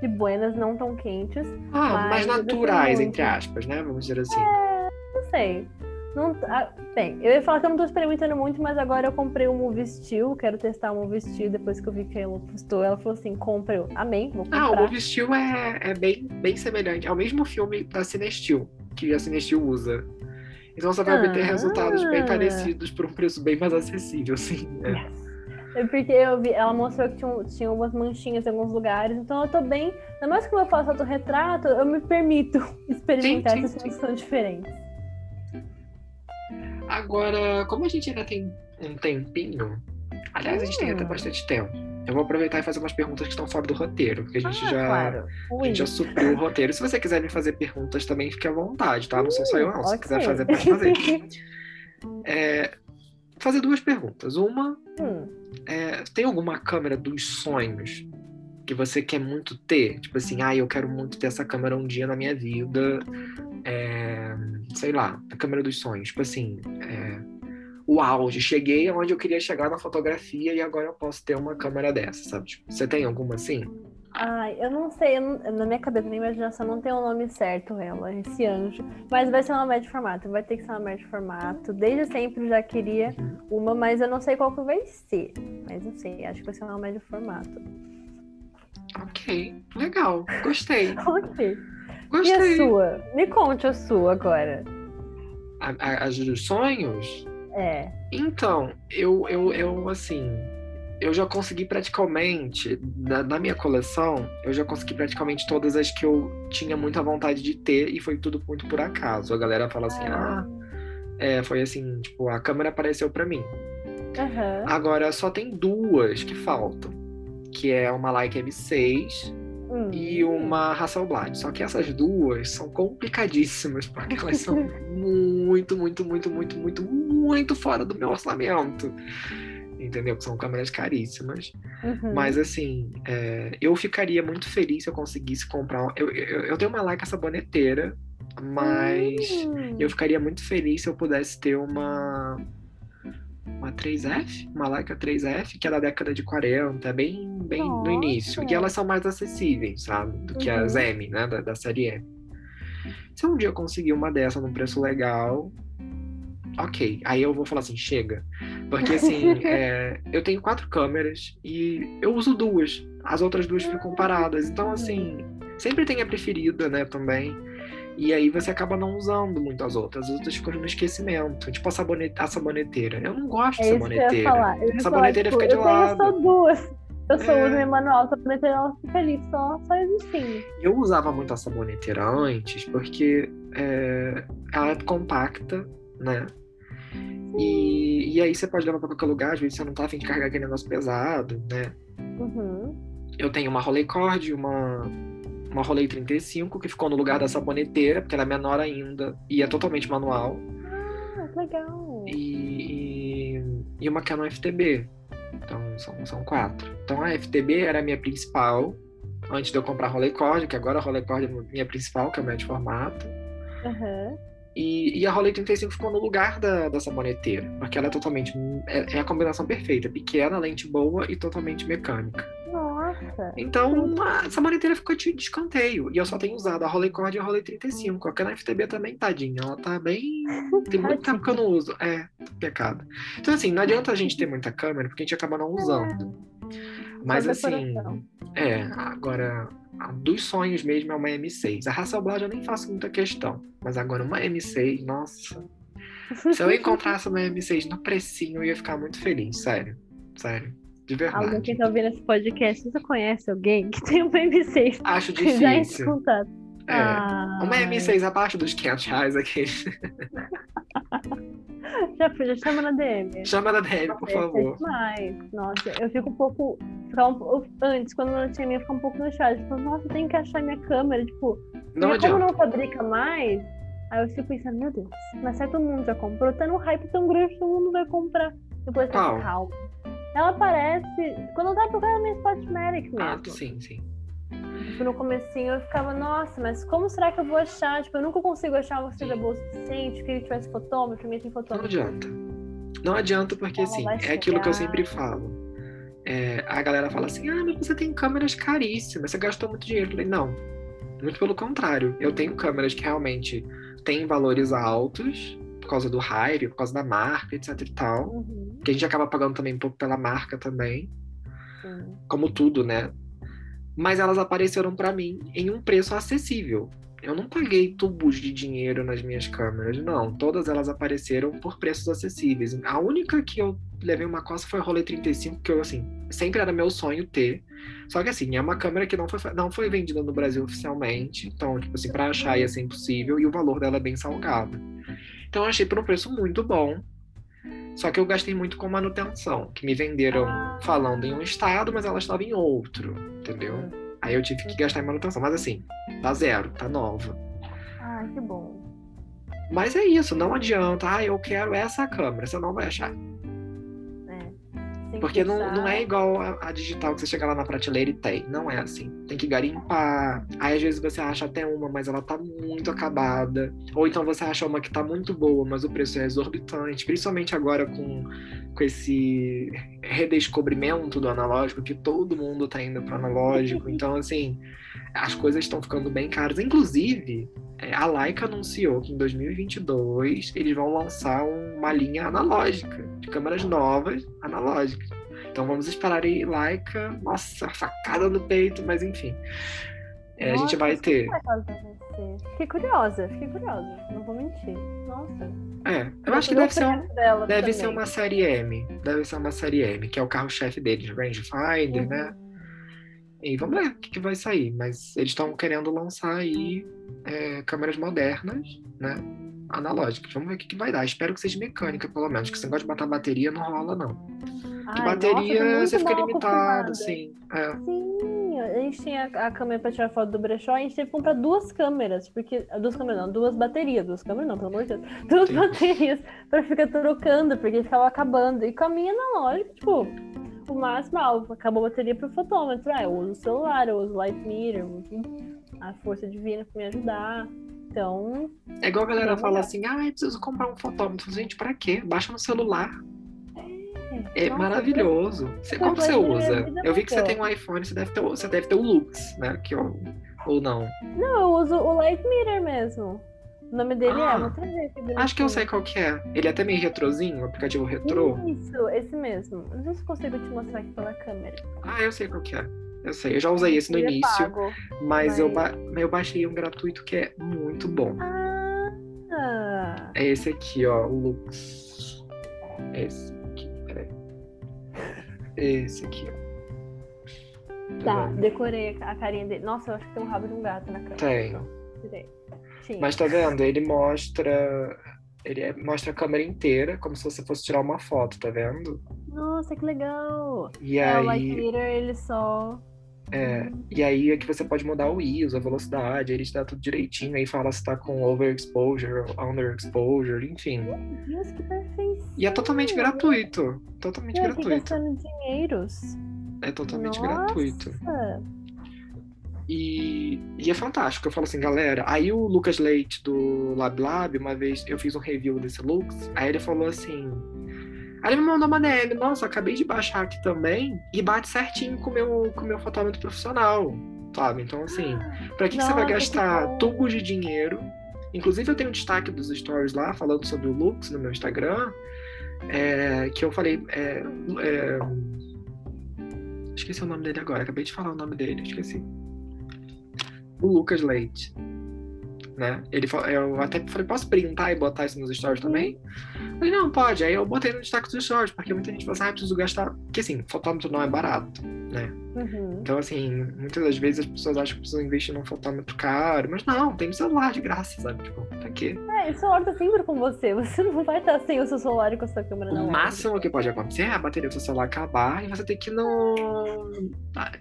de buenas, não tão quentes. Ah, mais naturais, entre aspas, né? Vamos dizer assim. É, não sei. Não, ah, bem, eu ia falar que eu não tô experimentando muito, mas agora eu comprei o um Movie Steel, quero testar o um Movie Steel depois que eu vi que ela postou. Ela falou assim, compra eu. Amém, vou comprar. Ah, o Movie Steel é, é bem, bem semelhante. É o mesmo filme da Cinesteel, que a Cinesteel usa. Então você vai ah. obter resultados bem parecidos por um preço bem mais acessível, sim. É. Yes. É porque eu vi, ela mostrou que tinha, tinha umas manchinhas em alguns lugares, então eu tô bem. Ainda mais que eu faço autorretrato, eu me permito experimentar sim, sim, essas coisas são diferentes. Agora, como a gente ainda tem um tempinho, aliás, a gente tem até hum. bastante tempo. Eu vou aproveitar e fazer umas perguntas que estão fora do roteiro, porque a gente ah, já claro. a gente já supriu o roteiro. Se você quiser me fazer perguntas também, fique à vontade, tá? Não sou só eu, não. Se quiser fazer, pode fazer. é, fazer duas perguntas. Uma, hum. é, tem alguma câmera dos sonhos que você quer muito ter? Tipo assim, ah, eu quero muito ter essa câmera um dia na minha vida. É, sei lá, a câmera dos sonhos. Tipo assim, é, o auge. Cheguei onde eu queria chegar na fotografia e agora eu posso ter uma câmera dessa, sabe? Tipo, você tem alguma assim? Ai, eu não sei, eu não- na minha cabeça, na minha imaginação, não tem o nome certo, ela, esse anjo. Mas vai ser uma média formato, vai ter que ser uma média formato. Desde sempre eu já queria uma, mas eu não sei qual que vai ser. Mas não sei, acho que vai ser uma média formato. Ok, legal. Gostei. Ok. E a Gostei. sua? Me conte a sua agora. A- a- As dos sonhos? É. Então, eu, eu, eu assim, eu já consegui praticamente, na, na minha coleção, eu já consegui praticamente todas as que eu tinha muita vontade de ter e foi tudo muito por acaso. A galera fala assim, ah, é, foi assim, tipo, a câmera apareceu pra mim. Aham. Agora só tem duas que faltam, que é uma Leica M6 Hum. e uma Hasselblad. Só que essas duas são complicadíssimas, porque elas são muito, muito, muito, muito, muito, muito fora do meu orçamento. Entendeu? Que são câmeras caríssimas. Uhum. Mas assim, é, eu ficaria muito feliz se eu conseguisse comprar. Eu, eu, eu tenho uma Leica saboneteira, mas Hum. eu ficaria muito feliz se eu pudesse ter uma. Uma 3F? Uma Leica 3F, que é da década de 40, bem, bem no Nossa. início. E elas são mais acessíveis, sabe? Do que as Uhum. M, né? Da, da série M. Se um dia eu conseguir uma dessa num preço legal, ok. Aí eu vou falar assim, chega. Porque assim, é, eu tenho quatro câmeras e eu uso duas. As outras duas ficam paradas. Então, assim, sempre tem a preferida, né, também. E aí você acaba não usando muito as outras. As outras ficam no esquecimento. Tipo a, sabonete, a saboneteira. Eu não gosto de É eu saboneteira. Eu A saboneteira falar, fica tipo, de eu lado. tenho só duas. Eu só É. uso minha manual, a saboneteira ela fica ali, só, só existindo. Eu usava muito a saboneteira antes porque é, ela é compacta, né? E, e aí você pode levar pra qualquer lugar, às vezes você não tá afim de carregar aquele negócio pesado, né? Uhum. Eu tenho uma Rolleicord, uma, uma Rollei 35, que ficou no lugar da saboneteira, porque ela é menor ainda e é totalmente manual. Ah, que legal. E, e, e uma Canon FTB. Então são, são quatro. Então a FTB era a minha principal, antes de eu comprar a Rolleicord, que agora a Rolleicord é a minha principal, que é o médio formato. Aham. E, e a Rollei 35 ficou no lugar da, da saboneteira, porque ela é totalmente. É, é a combinação perfeita: pequena, lente boa e totalmente mecânica. Nossa. Então a saboneteira ficou de escanteio. E eu só tenho usado a Rollei Cord e a Rollei 35. A Canon FTB também, tadinha. Ela tá bem. Tem muito tempo que eu não uso. É, pecado. Então, assim, não adianta a gente ter muita câmera, porque a gente acaba não usando. Mas Só assim, é, agora, dos sonhos mesmo é uma M6. A Hasselblad eu nem faço muita questão. Mas agora uma M6, nossa. Se eu encontrasse uma M6 no precinho, eu ia ficar muito feliz, sério. Sério. De Alguém verdade. que tá ouvindo esse podcast, você conhece alguém que tem uma M6 Acho já é difícil. contato? É. Ah, Uma M6 abaixo dos 500 reais aqui. já, já chama na DM. Chama na DM, por é favor. demais. Nossa, eu fico um pouco. um antes, quando eu não tinha minha, eu ficava um pouco no chá. Tipo, nossa, tenho que achar minha câmera. Tipo, Não como não fabrica mais, aí eu fico pensando, meu Deus, mas que todo mundo já comprou? Tá num hype tão grande que todo mundo vai comprar. Depois Qual? fico, calma. Ela parece. Quando eu tava procurando minha Spotmatic mesmo. Ah, sim, sim. Tipo, no comecinho eu ficava, nossa, mas como será que eu vou achar? Tipo, eu nunca consigo achar uma Sim. boa o suficiente, que tivesse fotômetro, mim tem Não fotômetro. adianta. Não adianta porque, Ela assim, é aquilo que eu sempre falo. É, a galera fala assim, ah, mas você tem câmeras caríssimas, você gastou muito dinheiro. Eu falei, não. Muito pelo contrário. Eu tenho câmeras que realmente têm valores altos, por causa do hype, por causa da marca, etc e tal. Uhum, Que a gente acaba pagando também um pouco pela marca também. sim. como tudo, né? Mas elas apareceram pra mim em um preço acessível. Eu não paguei tubos de dinheiro nas minhas câmeras, não. Todas elas apareceram por preços acessíveis. A única que eu levei uma coça foi a Rolei 35, que eu, assim, sempre era meu sonho ter. Só que, assim, é uma câmera que não foi, não foi vendida no Brasil oficialmente. Então, tipo assim, pra achar ia ser impossível e o valor dela é bem salgado. Então, eu achei por um preço muito bom. Só que eu gastei muito com manutenção, que me venderam Ah. falando em um estado, mas ela estava em outro, entendeu? Aí eu tive que gastar em manutenção. Mas assim, tá zero, tá nova. Ai, que bom. Mas é isso, não adianta. Ah, eu quero essa câmera, você não vai achar. Sem Porque não, não é igual a, a digital que você chega lá na prateleira e tem. Não é assim. Tem que garimpar. Aí às vezes você acha até uma, mas ela tá muito acabada. Ou então você acha uma que tá muito boa, mas o preço é exorbitante. Principalmente agora com, com esse redescobrimento do analógico, que todo mundo tá indo pro analógico. Então, assim, as coisas estão ficando bem caras. Inclusive, é, a Leica anunciou que em 2022 eles vão lançar uma linha analógica, de câmeras novas analógicas. Então vamos esperar aí Leica, nossa, facada no peito, mas enfim. É, a gente Nossa, vai ter. Fiquei curiosa, fiquei curiosa. Não vou mentir. Nossa. É, eu acho que deve ser, um- deve também. ser uma série M. Deve ser uma série M, que é o carro-chefe deles, Rangefinder, Uhum. né? E vamos ver o que, que vai sair. Mas eles estão querendo lançar aí é, câmeras modernas, né? Analógicas. Vamos ver o que, que vai dar. Espero que seja mecânica, pelo menos. Que esse negócio de botar bateria não rola, não. Que Ai, bateria nossa, você fica limitado, assim. É. Sim, a gente tinha a câmera pra tirar foto do brechó, a gente teve que comprar duas câmeras, porque. Duas câmeras não, duas baterias, duas câmeras não, pelo amor de Deus. Duas Sim. baterias pra ficar trocando, porque ficava acabando. E com a minha analógica, tipo, o máximo, ah, acabou a bateria pro fotômetro. Ah, eu uso o celular, eu uso o light meter, eu uso a força divina pra me ajudar. Então, É igual a galera fala assim, ah, eu preciso comprar um fotômetro. Gente, pra quê? Baixa no celular. É nossa, maravilhoso. Você, qual que você usa? Eu vi que você tem um iPhone, você deve ter, o- você deve ter o Lux, né? Que eu, ou não. Não, eu uso o light meter mesmo. O nome dele Ah, é, vou ver aqui Acho que eu sei qual que é. Ele é até meio retrozinho, o aplicativo retrô. Isso, esse mesmo. Não sei se consigo te mostrar aqui pela câmera. Ah, eu sei qual que é. Eu sei, eu já usei esse no Ele é início, pago. mas eu, mas- ba- eu baixei um gratuito que é muito bom. Ah, É esse aqui, ó, o Lux. É esse aqui, peraí. Esse aqui, ó. tá, decorei a carinha dele. Nossa, eu acho que tem um rabo de um gato na câmera. Tem. Tirei. Tinha. Mas tá vendo? Ele mostra. Ele é- mostra a câmera inteira, como se você fosse tirar uma foto, tá vendo? Nossa, que legal. E É, o aí. meter, ele só... É, e aí é que você pode mudar o ISO, a velocidade, ele te dá tudo direitinho, aí fala se tá com overexposure, underexposure, enfim. Meu Deus, que perfeição. E é totalmente gratuito. Totalmente Eu aqui gratuito. gastando dinheiros. É totalmente Nossa. gratuito. E, e é fantástico. Eu falo assim, galera. Aí o Lucas Leite do Lab Lab, uma vez eu fiz um review desse Lux, aí ele falou assim. Aí ele me mandou uma DM, nossa, acabei de baixar aqui também e bate certinho com o meu, com o meu fotômetro profissional. Sabe? Então, assim, pra que, que você vai Nossa, que gastar tubos de dinheiro? Inclusive, eu tenho um destaque dos stories lá falando sobre o Lux no meu Instagram. é, que eu falei. é, é, esqueci o nome dele agora, acabei de falar o nome dele, esqueci. O Lucas Leite. Né? Ele, fa- eu até falei, posso printar e botar isso nos stories também? Falei, não, pode. Aí eu botei no destaque dos stories, porque muita gente fala assim, ah, preciso gastar. Porque assim, fotômetro não é barato, né? Uhum. Então, assim, muitas das vezes as pessoas acham que precisam investir num fotômetro caro, mas não, tem um celular de graça, sabe? Tipo, tá aqui. É, o celular tá sempre com você. Você não vai estar sem o seu celular e com a sua câmera na O máximo que pode acontecer é a bateria do seu celular acabar e você ter que no.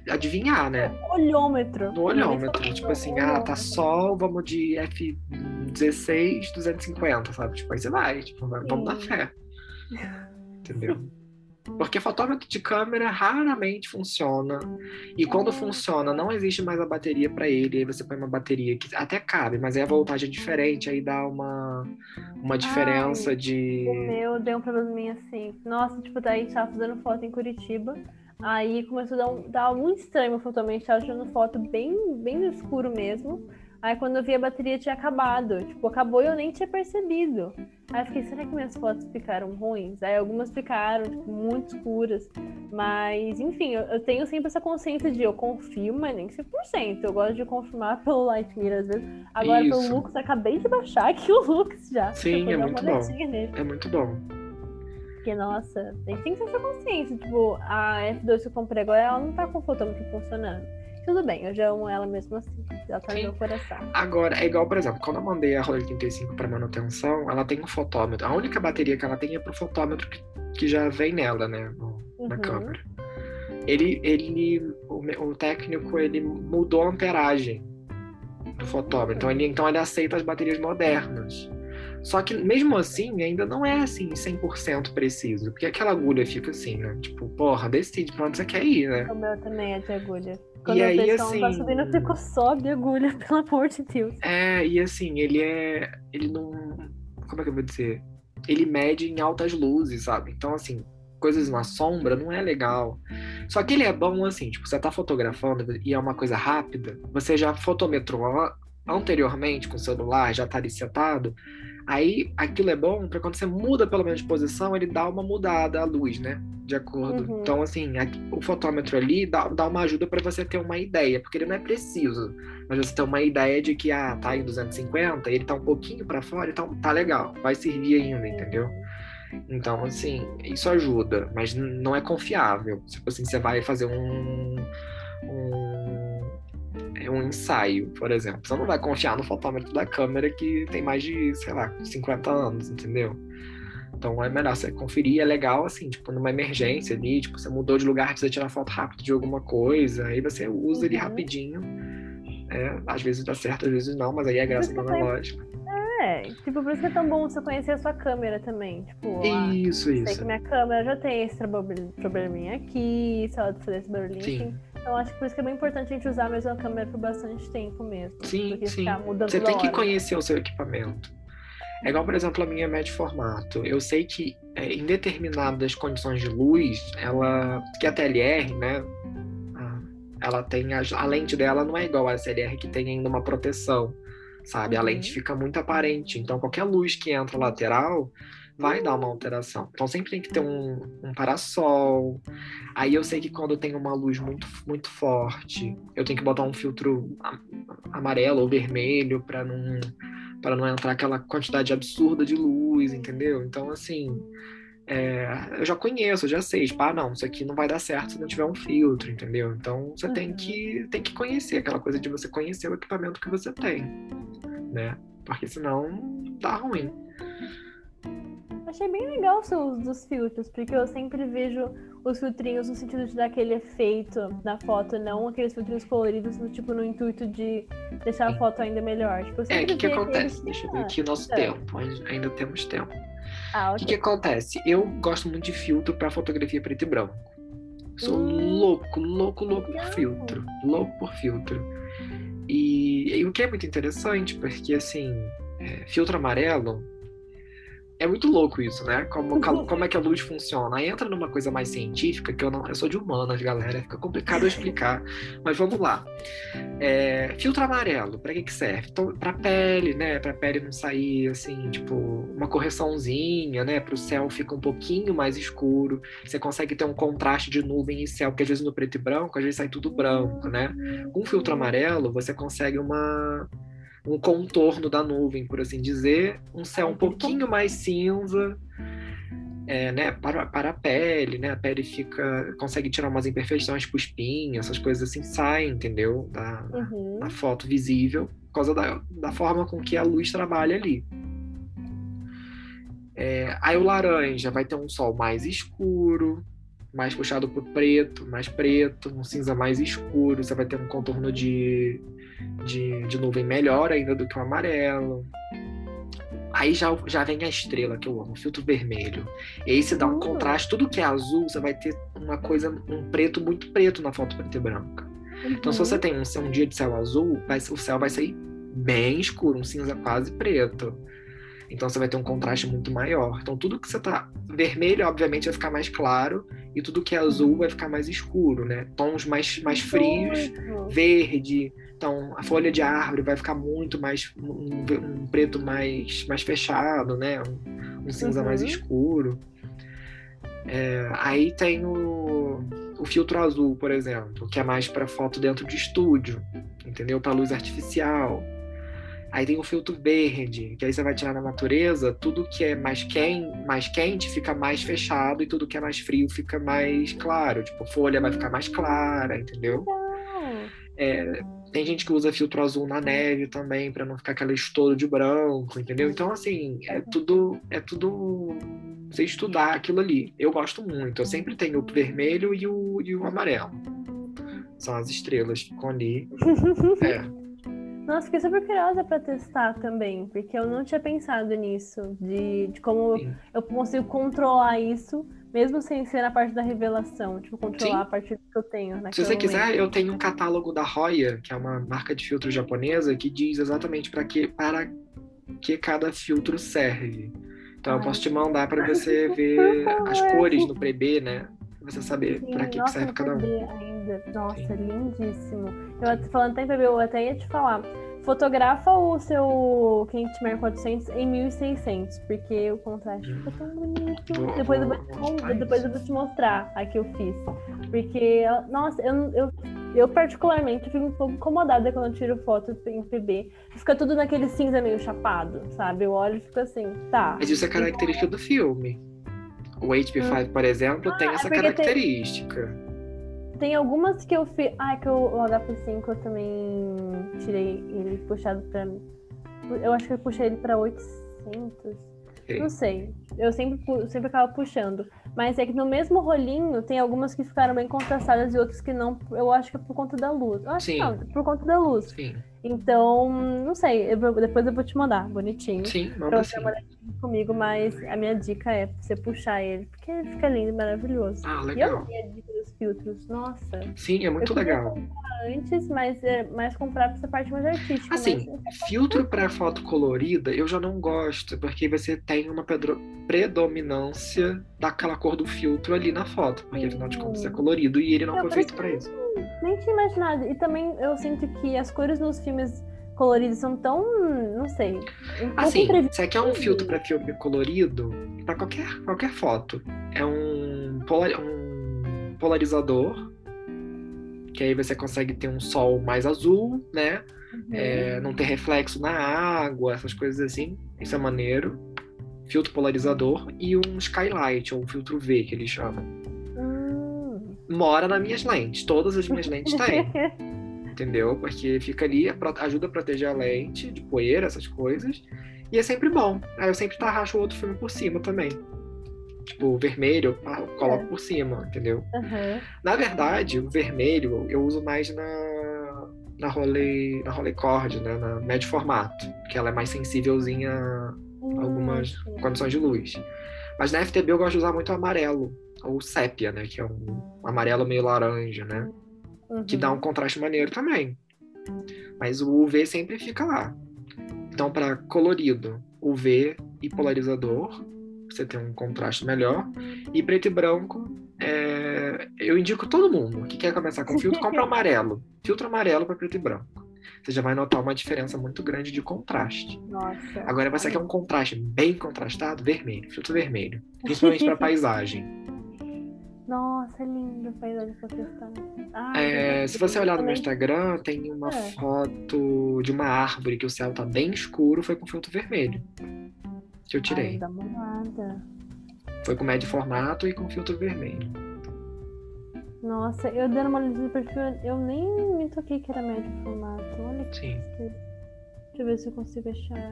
adivinhar, né? Olhômetro. No olhômetro. Tipo assim, ah, tá Olhômetro. sol, vamos de F16, 250, sabe? Tipo, aí você vai, tipo, vamos na Sim. fé. Entendeu? Porque fotômetro de câmera raramente funciona. E quando funciona, não existe mais a bateria para ele. Aí você põe uma bateria que até cabe, mas aí a voltagem é diferente, aí dá uma, uma diferença Ai, de. O meu deu um probleminha assim. Nossa, tipo, daí a gente tava fazendo foto em Curitiba. Aí começou a dar, um, dar muito estranho o fotomente. Tava tirando foto bem, bem escuro mesmo. Aí quando eu vi a bateria tinha acabado. Tipo, acabou e eu nem tinha percebido. Aí eu fiquei, será que minhas fotos ficaram ruins? Aí algumas ficaram, tipo, muito escuras. Mas, enfim, eu, eu tenho sempre essa consciência de eu confio, mas nem 100%. Eu gosto de confirmar pelo Light Mirror às vezes. Agora Isso. pelo Lux, acabei de baixar aqui o Lux já. Sim, Depois é muito bom. nele. É muito bom. Porque, nossa, tem tem que ter essa consciência. Tipo, a F2 que eu comprei agora, ela não tá com o fotômetro funcionando. Tudo bem, eu já amo ela mesmo assim. Ela tá no Sim. meu coração. Agora, é igual, por exemplo, quando eu mandei a Roller 85 para manutenção, ela tem um fotômetro. A única bateria que ela tem é pro fotômetro que, que já vem nela, né? no- na Uhum. câmera. Ele, ele o, o técnico, ele mudou a amperagem do fotômetro. Então ele, então ele aceita as baterias modernas. Só que mesmo assim, ainda não é assim 100% preciso, porque aquela agulha fica assim, né? Tipo, porra, decide pra onde você quer ir, né? O meu também é de agulha. Quando E a aí, pessoa assim- tá subindo, eu fico só de agulha, pelo amor de Deus. É, e assim, ele é. Ele não. Como é que eu vou dizer? Ele mede em altas luzes, sabe? Então, assim, coisas na sombra não é legal. Só que ele é bom, assim, tipo, você tá fotografando e é uma coisa rápida, você já fotometrou anteriormente com o celular, já tá ali setado. Aí aquilo é bom pra quando você muda pelo menos de posição, ele dá uma mudada à luz, né? De acordo. Uhum. Então, assim, aqui- o fotômetro ali dá, dá uma ajuda pra você ter uma ideia, porque ele não é preciso, mas você tem uma ideia de que, ah, tá em 250, ele tá um pouquinho pra fora, então tá legal, vai servir ainda, entendeu? Então, assim, isso ajuda, mas não é confiável. Tipo assim, você vai fazer um, um, um ensaio, por exemplo. Você não vai confiar no fotômetro da câmera que tem mais de, sei lá, 50 anos, entendeu? Então é melhor você conferir, é legal assim, tipo, numa emergência ali, tipo, você mudou de lugar, precisa tirar foto rápido de alguma coisa, aí você usa ele Uhum. rapidinho. É, às vezes dá certo, às vezes não, mas aí é graça isso analógico. É, tipo, por isso que é tão bom você conhecer a sua câmera também. Tipo, ah, Isso, sei isso. que minha câmera já tem esse prob- probleminha aqui, se ela fazer esse barulhinho Sim. assim. Então acho que por isso que é bem importante a gente usar a mesma câmera por bastante tempo mesmo. Sim, sim. Você tem que hora. conhecer o seu equipamento. É igual, por exemplo, a minha médio formato. Eu sei que é, em determinadas condições de luz, ela. Que a TLR, né? Ela tem. A, a lente dela não é igual a SLR que tem ainda uma proteção. Sabe? A Uhum. lente fica muito aparente. Então, qualquer luz que entra lateral vai dar uma alteração. Então, sempre tem que ter um, um parasol. Aí eu sei que quando tem uma luz muito, muito forte, eu tenho que botar um filtro amarelo ou vermelho para não para não entrar aquela quantidade absurda de luz, entendeu? Então, assim, é, eu já conheço, eu já sei, tipo, ah, não, isso aqui não vai dar certo se não tiver um filtro, entendeu? Então, você tem Uhum. que tem que conhecer aquela coisa de você conhecer o equipamento que você tem, né? Porque senão dá ruim. Achei bem legal o seu uso dos filtros, porque eu sempre vejo os filtrinhos no sentido de dar aquele efeito na foto, não aqueles filtrinhos coloridos, no, tipo, no intuito de deixar a foto ainda melhor. Tipo, É, o que, que acontece? aqueles- Deixa eu ver aqui o nosso é. tempo, ainda temos tempo. Ah, O ok. que, que acontece? Eu gosto muito de filtro para fotografia preto e branco. Sou Hum. louco, louco, louco por Legal. filtro. Louco por filtro. E, e o que é muito interessante, porque assim, é, filtro amarelo é muito louco isso, né? Como, como é que a luz funciona. Aí entra numa coisa mais científica, que eu não. Eu sou de humanas, galera. Fica complicado eu explicar. Mas vamos lá. É, filtro amarelo, para que, que serve? Então, para pele, né? Para pele não sair assim, tipo, uma correçãozinha, né? Para o céu fica um pouquinho mais escuro. Você consegue ter um contraste de nuvem e céu, porque às vezes no preto e branco, às vezes sai tudo branco, né? Com filtro amarelo, você consegue uma um contorno da nuvem, por assim dizer, um céu um pouquinho mais cinza, é, né, para, para a pele, né, a pele fica, consegue tirar umas imperfeições, tipo espinha, essas coisas assim saem, entendeu, da, Uhum. da foto visível, por causa da, da forma com que a luz trabalha ali. É, aí o laranja vai ter um sol mais escuro, mais puxado pro preto, mais preto, um cinza mais escuro, você vai ter um contorno de, de, de nuvem melhor ainda do que o amarelo. Aí já, já vem a estrela que eu amo, o filtro vermelho. Esse dá um Hum. contraste, tudo que é azul, você vai ter uma coisa, um preto muito preto na foto preta e branca. Então, se Uhum. você tem um, um dia de céu azul, vai, o céu vai sair bem escuro, um cinza quase preto. Então, você vai ter um contraste muito maior. Então, tudo que você tá vermelho, obviamente, vai ficar mais claro, e tudo que é azul vai ficar mais escuro, né? Tons mais, mais frios, verde. Então, a folha de árvore vai ficar muito mais. um, um preto mais, mais fechado, né? Um, um cinza mais Uhum. escuro. É, aí tem o, o filtro azul, por exemplo, que é mais para foto dentro de estúdio, entendeu? Para luz artificial. Aí tem o filtro verde, que aí você vai tirar na natureza, tudo que é mais, quen mais quente fica mais fechado e tudo que é mais frio fica mais claro. Tipo, folha vai ficar mais clara, entendeu? É, tem gente que usa filtro azul na neve também, para não ficar aquele estouro de branco, entendeu? Então, assim, é tudo, é tudo você estudar aquilo ali. Eu gosto muito. Eu sempre tenho o vermelho e o, e o amarelo. São as estrelas que ficam ali. É. Nossa, fiquei super curiosa para testar também, porque eu não tinha pensado nisso, de, de como Sim. eu consigo controlar isso, mesmo sem ser na parte da revelação, tipo, controlar Sim. a partir que eu tenho. Se você quiser, momento. eu tenho um catálogo da Roya, que é uma marca de filtro japonesa, que diz exatamente para que para que cada filtro serve. Então eu Ai. posso te mandar para você ver as cores no pré-B, né? Você saber para que, que serve cada um. ainda. Nossa, Sim. lindíssimo. Eu falando até eu até ia te falar. Fotografa o seu Kentmere 400 em 1600, porque o contraste fica tão bonito. Depois, eu vou te, depois eu vou te mostrar a que eu fiz. Porque, nossa, eu, eu, eu particularmente fico um pouco incomodada quando eu tiro foto em PB. Fica tudo naquele cinza meio chapado, sabe? Eu olho e fico assim, tá. Mas isso é característica do filme. O HP5, por exemplo, tem Ah, essa porque tem- característica. Tem algumas que eu fiz. Ah, que o, o HP5 eu também tirei ele puxado pra. Eu acho que eu puxei ele pra 800. Ok. Não sei. Eu sempre, eu sempre acabo puxando. Mas é que no mesmo rolinho tem algumas que ficaram bem contrastadas e outras que não. Eu acho que é por conta da luz. Eu acho Sim. que não, por conta da luz. Sim, Então, não sei. eu depois eu vou te mandar, bonitinho. sim, Pra você sim. dar uma olhadinha comigo, mas a minha dica é você puxar ele, porque ele fica lindo e maravilhoso. Ah, E eu legal. amei a dica filtros. Nossa. Sim, é muito legal. antes, mas é mais comprar pra essa parte mais artística. Assim, mas... filtro para foto colorida eu já não gosto, porque você tem uma predominância daquela cor do filtro ali na foto, porque afinal de contas é colorido e ele não Eu foi feito para isso. Nem tinha imaginado. E também eu sinto que as cores nos filmes coloridos são tão, não sei, um Assim, você quer um filtro para filme colorido, para qualquer, qualquer foto, é um, polar- um polarizador, que aí você consegue ter um sol mais azul, né? Uhum. É, não ter reflexo na água, essas coisas assim. Isso é maneiro. Filtro polarizador e um skylight, ou um filtro V, que eles chamam. Hum. Mora nas minhas lentes. Todas as minhas lentes têm, entendeu? Porque fica ali, é ajuda a proteger a lente de poeira, essas coisas. E é sempre bom. Aí eu sempre tarraxo outro filme por cima também. Tipo, o vermelho eu coloco por cima, entendeu? Aham. Na verdade, o vermelho eu uso mais na, na Rolei, na Rolei Cord, né? Na médio formato. Porque ela é mais sensívelzinha Hum, algumas sim. condições de luz. Mas na FTB eu gosto de usar muito o amarelo, ou sépia, né? Que é um amarelo meio laranja, né? Que Uhum. dá um contraste maneiro também. Mas o UV sempre fica lá. Então, para colorido, UV e polarizador, você tem um contraste melhor. E preto e branco, é, eu indico todo mundo que quer começar com filtro, compra o amarelo. Filtro amarelo para preto e branco. Você já vai notar uma diferença muito grande de contraste. Nossa. Agora você quer um contraste bem contrastado, vermelho, filtro vermelho. Principalmente para paisagem. Nossa, é lindo a paisagem testar. Ah, É, se você olhar no meu Instagram, tem uma É. foto de uma árvore que o céu tá bem escuro, foi com filtro vermelho. Que eu Ai, tirei. olhada. Foi com médio formato e com filtro vermelho. Nossa, eu dando uma olhada no perfil, eu nem me toquei que era médio formato. Olha que Sim. Deixa eu ver se eu consigo achar.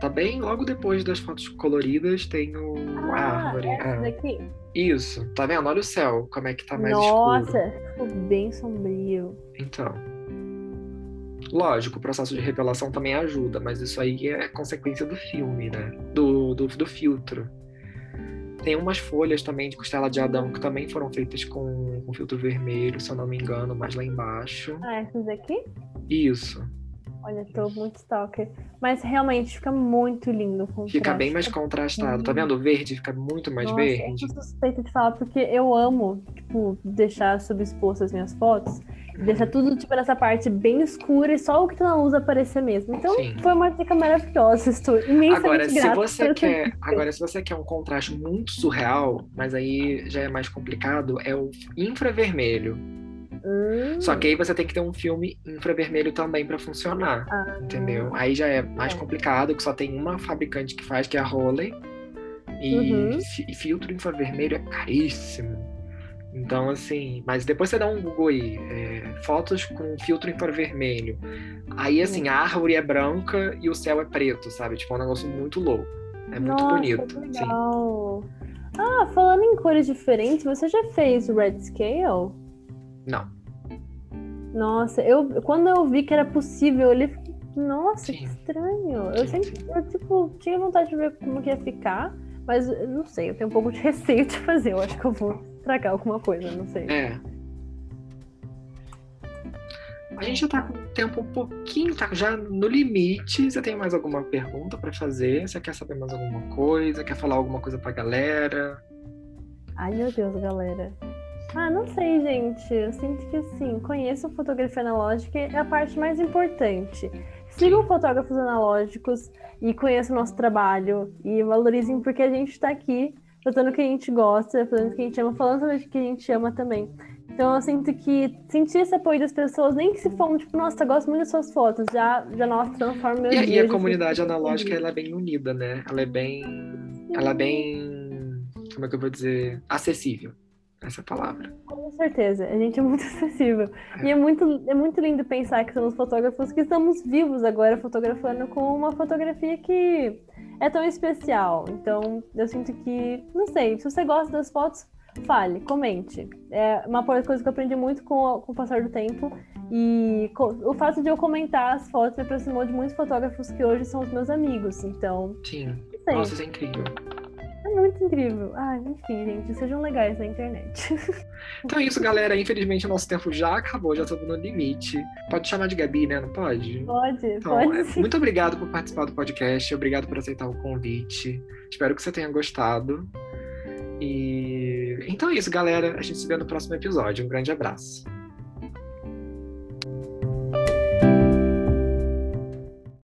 Tá bem logo depois das fotos coloridas, tem o a Ah, árvore. essa é. daqui? Isso, tá vendo? Olha o céu, como é que tá mais Nossa, escuro. ficou bem sombrio. Então. Lógico, o processo de revelação também ajuda, mas isso aí é consequência do filme, né? Do, do, do filtro. Tem umas folhas também de costela de Adão que também foram feitas com, com filtro vermelho, se eu não me engano, mais lá embaixo. Ah, essas aqui? Isso. Olha, tô muito stalker. Mas realmente fica muito lindo o contraste. Fica bem mais contrastado. Tá vendo? O verde fica muito mais Nossa, verde. Eu sou suspeita de falar porque eu amo, tipo, deixar subexposto as minhas fotos. Deixar tudo, tipo, nessa parte bem escura e só o que tá na luz aparecer mesmo. Então, Sim. foi uma dica maravilhosa. Estou imensamente Agora, se você quer, agora, se você quer um contraste muito surreal, mas aí já é mais complicado, é o infravermelho. Hum, Só que aí você tem que ter um filme infravermelho também para funcionar, ah, entendeu? Aí já é mais É. complicado, que só tem uma fabricante que faz, que é a Roley. E Uhum. fi- filtro infravermelho é caríssimo. Então, assim, mas depois você dá um Google aí, é, fotos com filtro infravermelho. Aí, assim, a árvore é branca e o céu é preto, sabe? Tipo, é um negócio muito louco. É muito Nossa, bonito. que Sim. legal. Ah, falando em cores diferentes, você já fez o Red Scale? Não. Nossa, eu quando eu vi que era possível, ele nossa, Sim. que estranho. Eu sempre, eu, tipo, tinha vontade de ver como que ia ficar, mas não sei, eu tenho um pouco de receio de fazer. Eu acho que eu vou estragar alguma coisa, não sei. É. A gente já tá com o tempo um pouquinho, tá já no limite. Você tem mais alguma pergunta pra fazer? Você quer saber mais alguma coisa? Quer falar alguma coisa pra galera? Ai, meu Deus, galera. Ah, não sei, gente. Eu sinto que assim, conheçam fotografia analógica é a parte mais importante. Sigam fotógrafos analógicos e conheçam o nosso trabalho e valorizem porque a gente está aqui fazendo o que a gente gosta, fazendo o que a gente ama, falando sobre o que a gente ama também. Então eu sinto que sentir esse apoio das pessoas, nem que se for, tipo, nossa, gosto muito das suas fotos, já, já nossa, transforma meu E, dia. e a comunidade analógica, ela é bem unida, né? Ela é bem. Ela é bem. Como é que eu vou dizer? Acessível. Essa é palavra. Com certeza, a gente é muito acessível. E é muito, é muito lindo pensar que somos fotógrafos que estamos vivos agora fotografando com uma fotografia que é tão especial. Então, eu sinto que, não sei, se você gosta das fotos, fale, comente. É uma coisa que eu aprendi muito com, o- com o passar do tempo. E o fato de eu comentar as fotos me aproximou de muitos fotógrafos que hoje são os meus amigos. Então, Sim. Nossa, isso é incrível. É muito incrível. Ai, enfim, gente, sejam legais na internet. Então é isso, galera. Infelizmente o nosso tempo já acabou, já estamos no limite. Pode chamar de Gabi, né? Não pode? Pode, Então, pode é, muito obrigado por participar do podcast, obrigado por aceitar o convite. Espero que você tenha gostado. E então é isso, galera. A gente se vê no próximo episódio. Um grande abraço.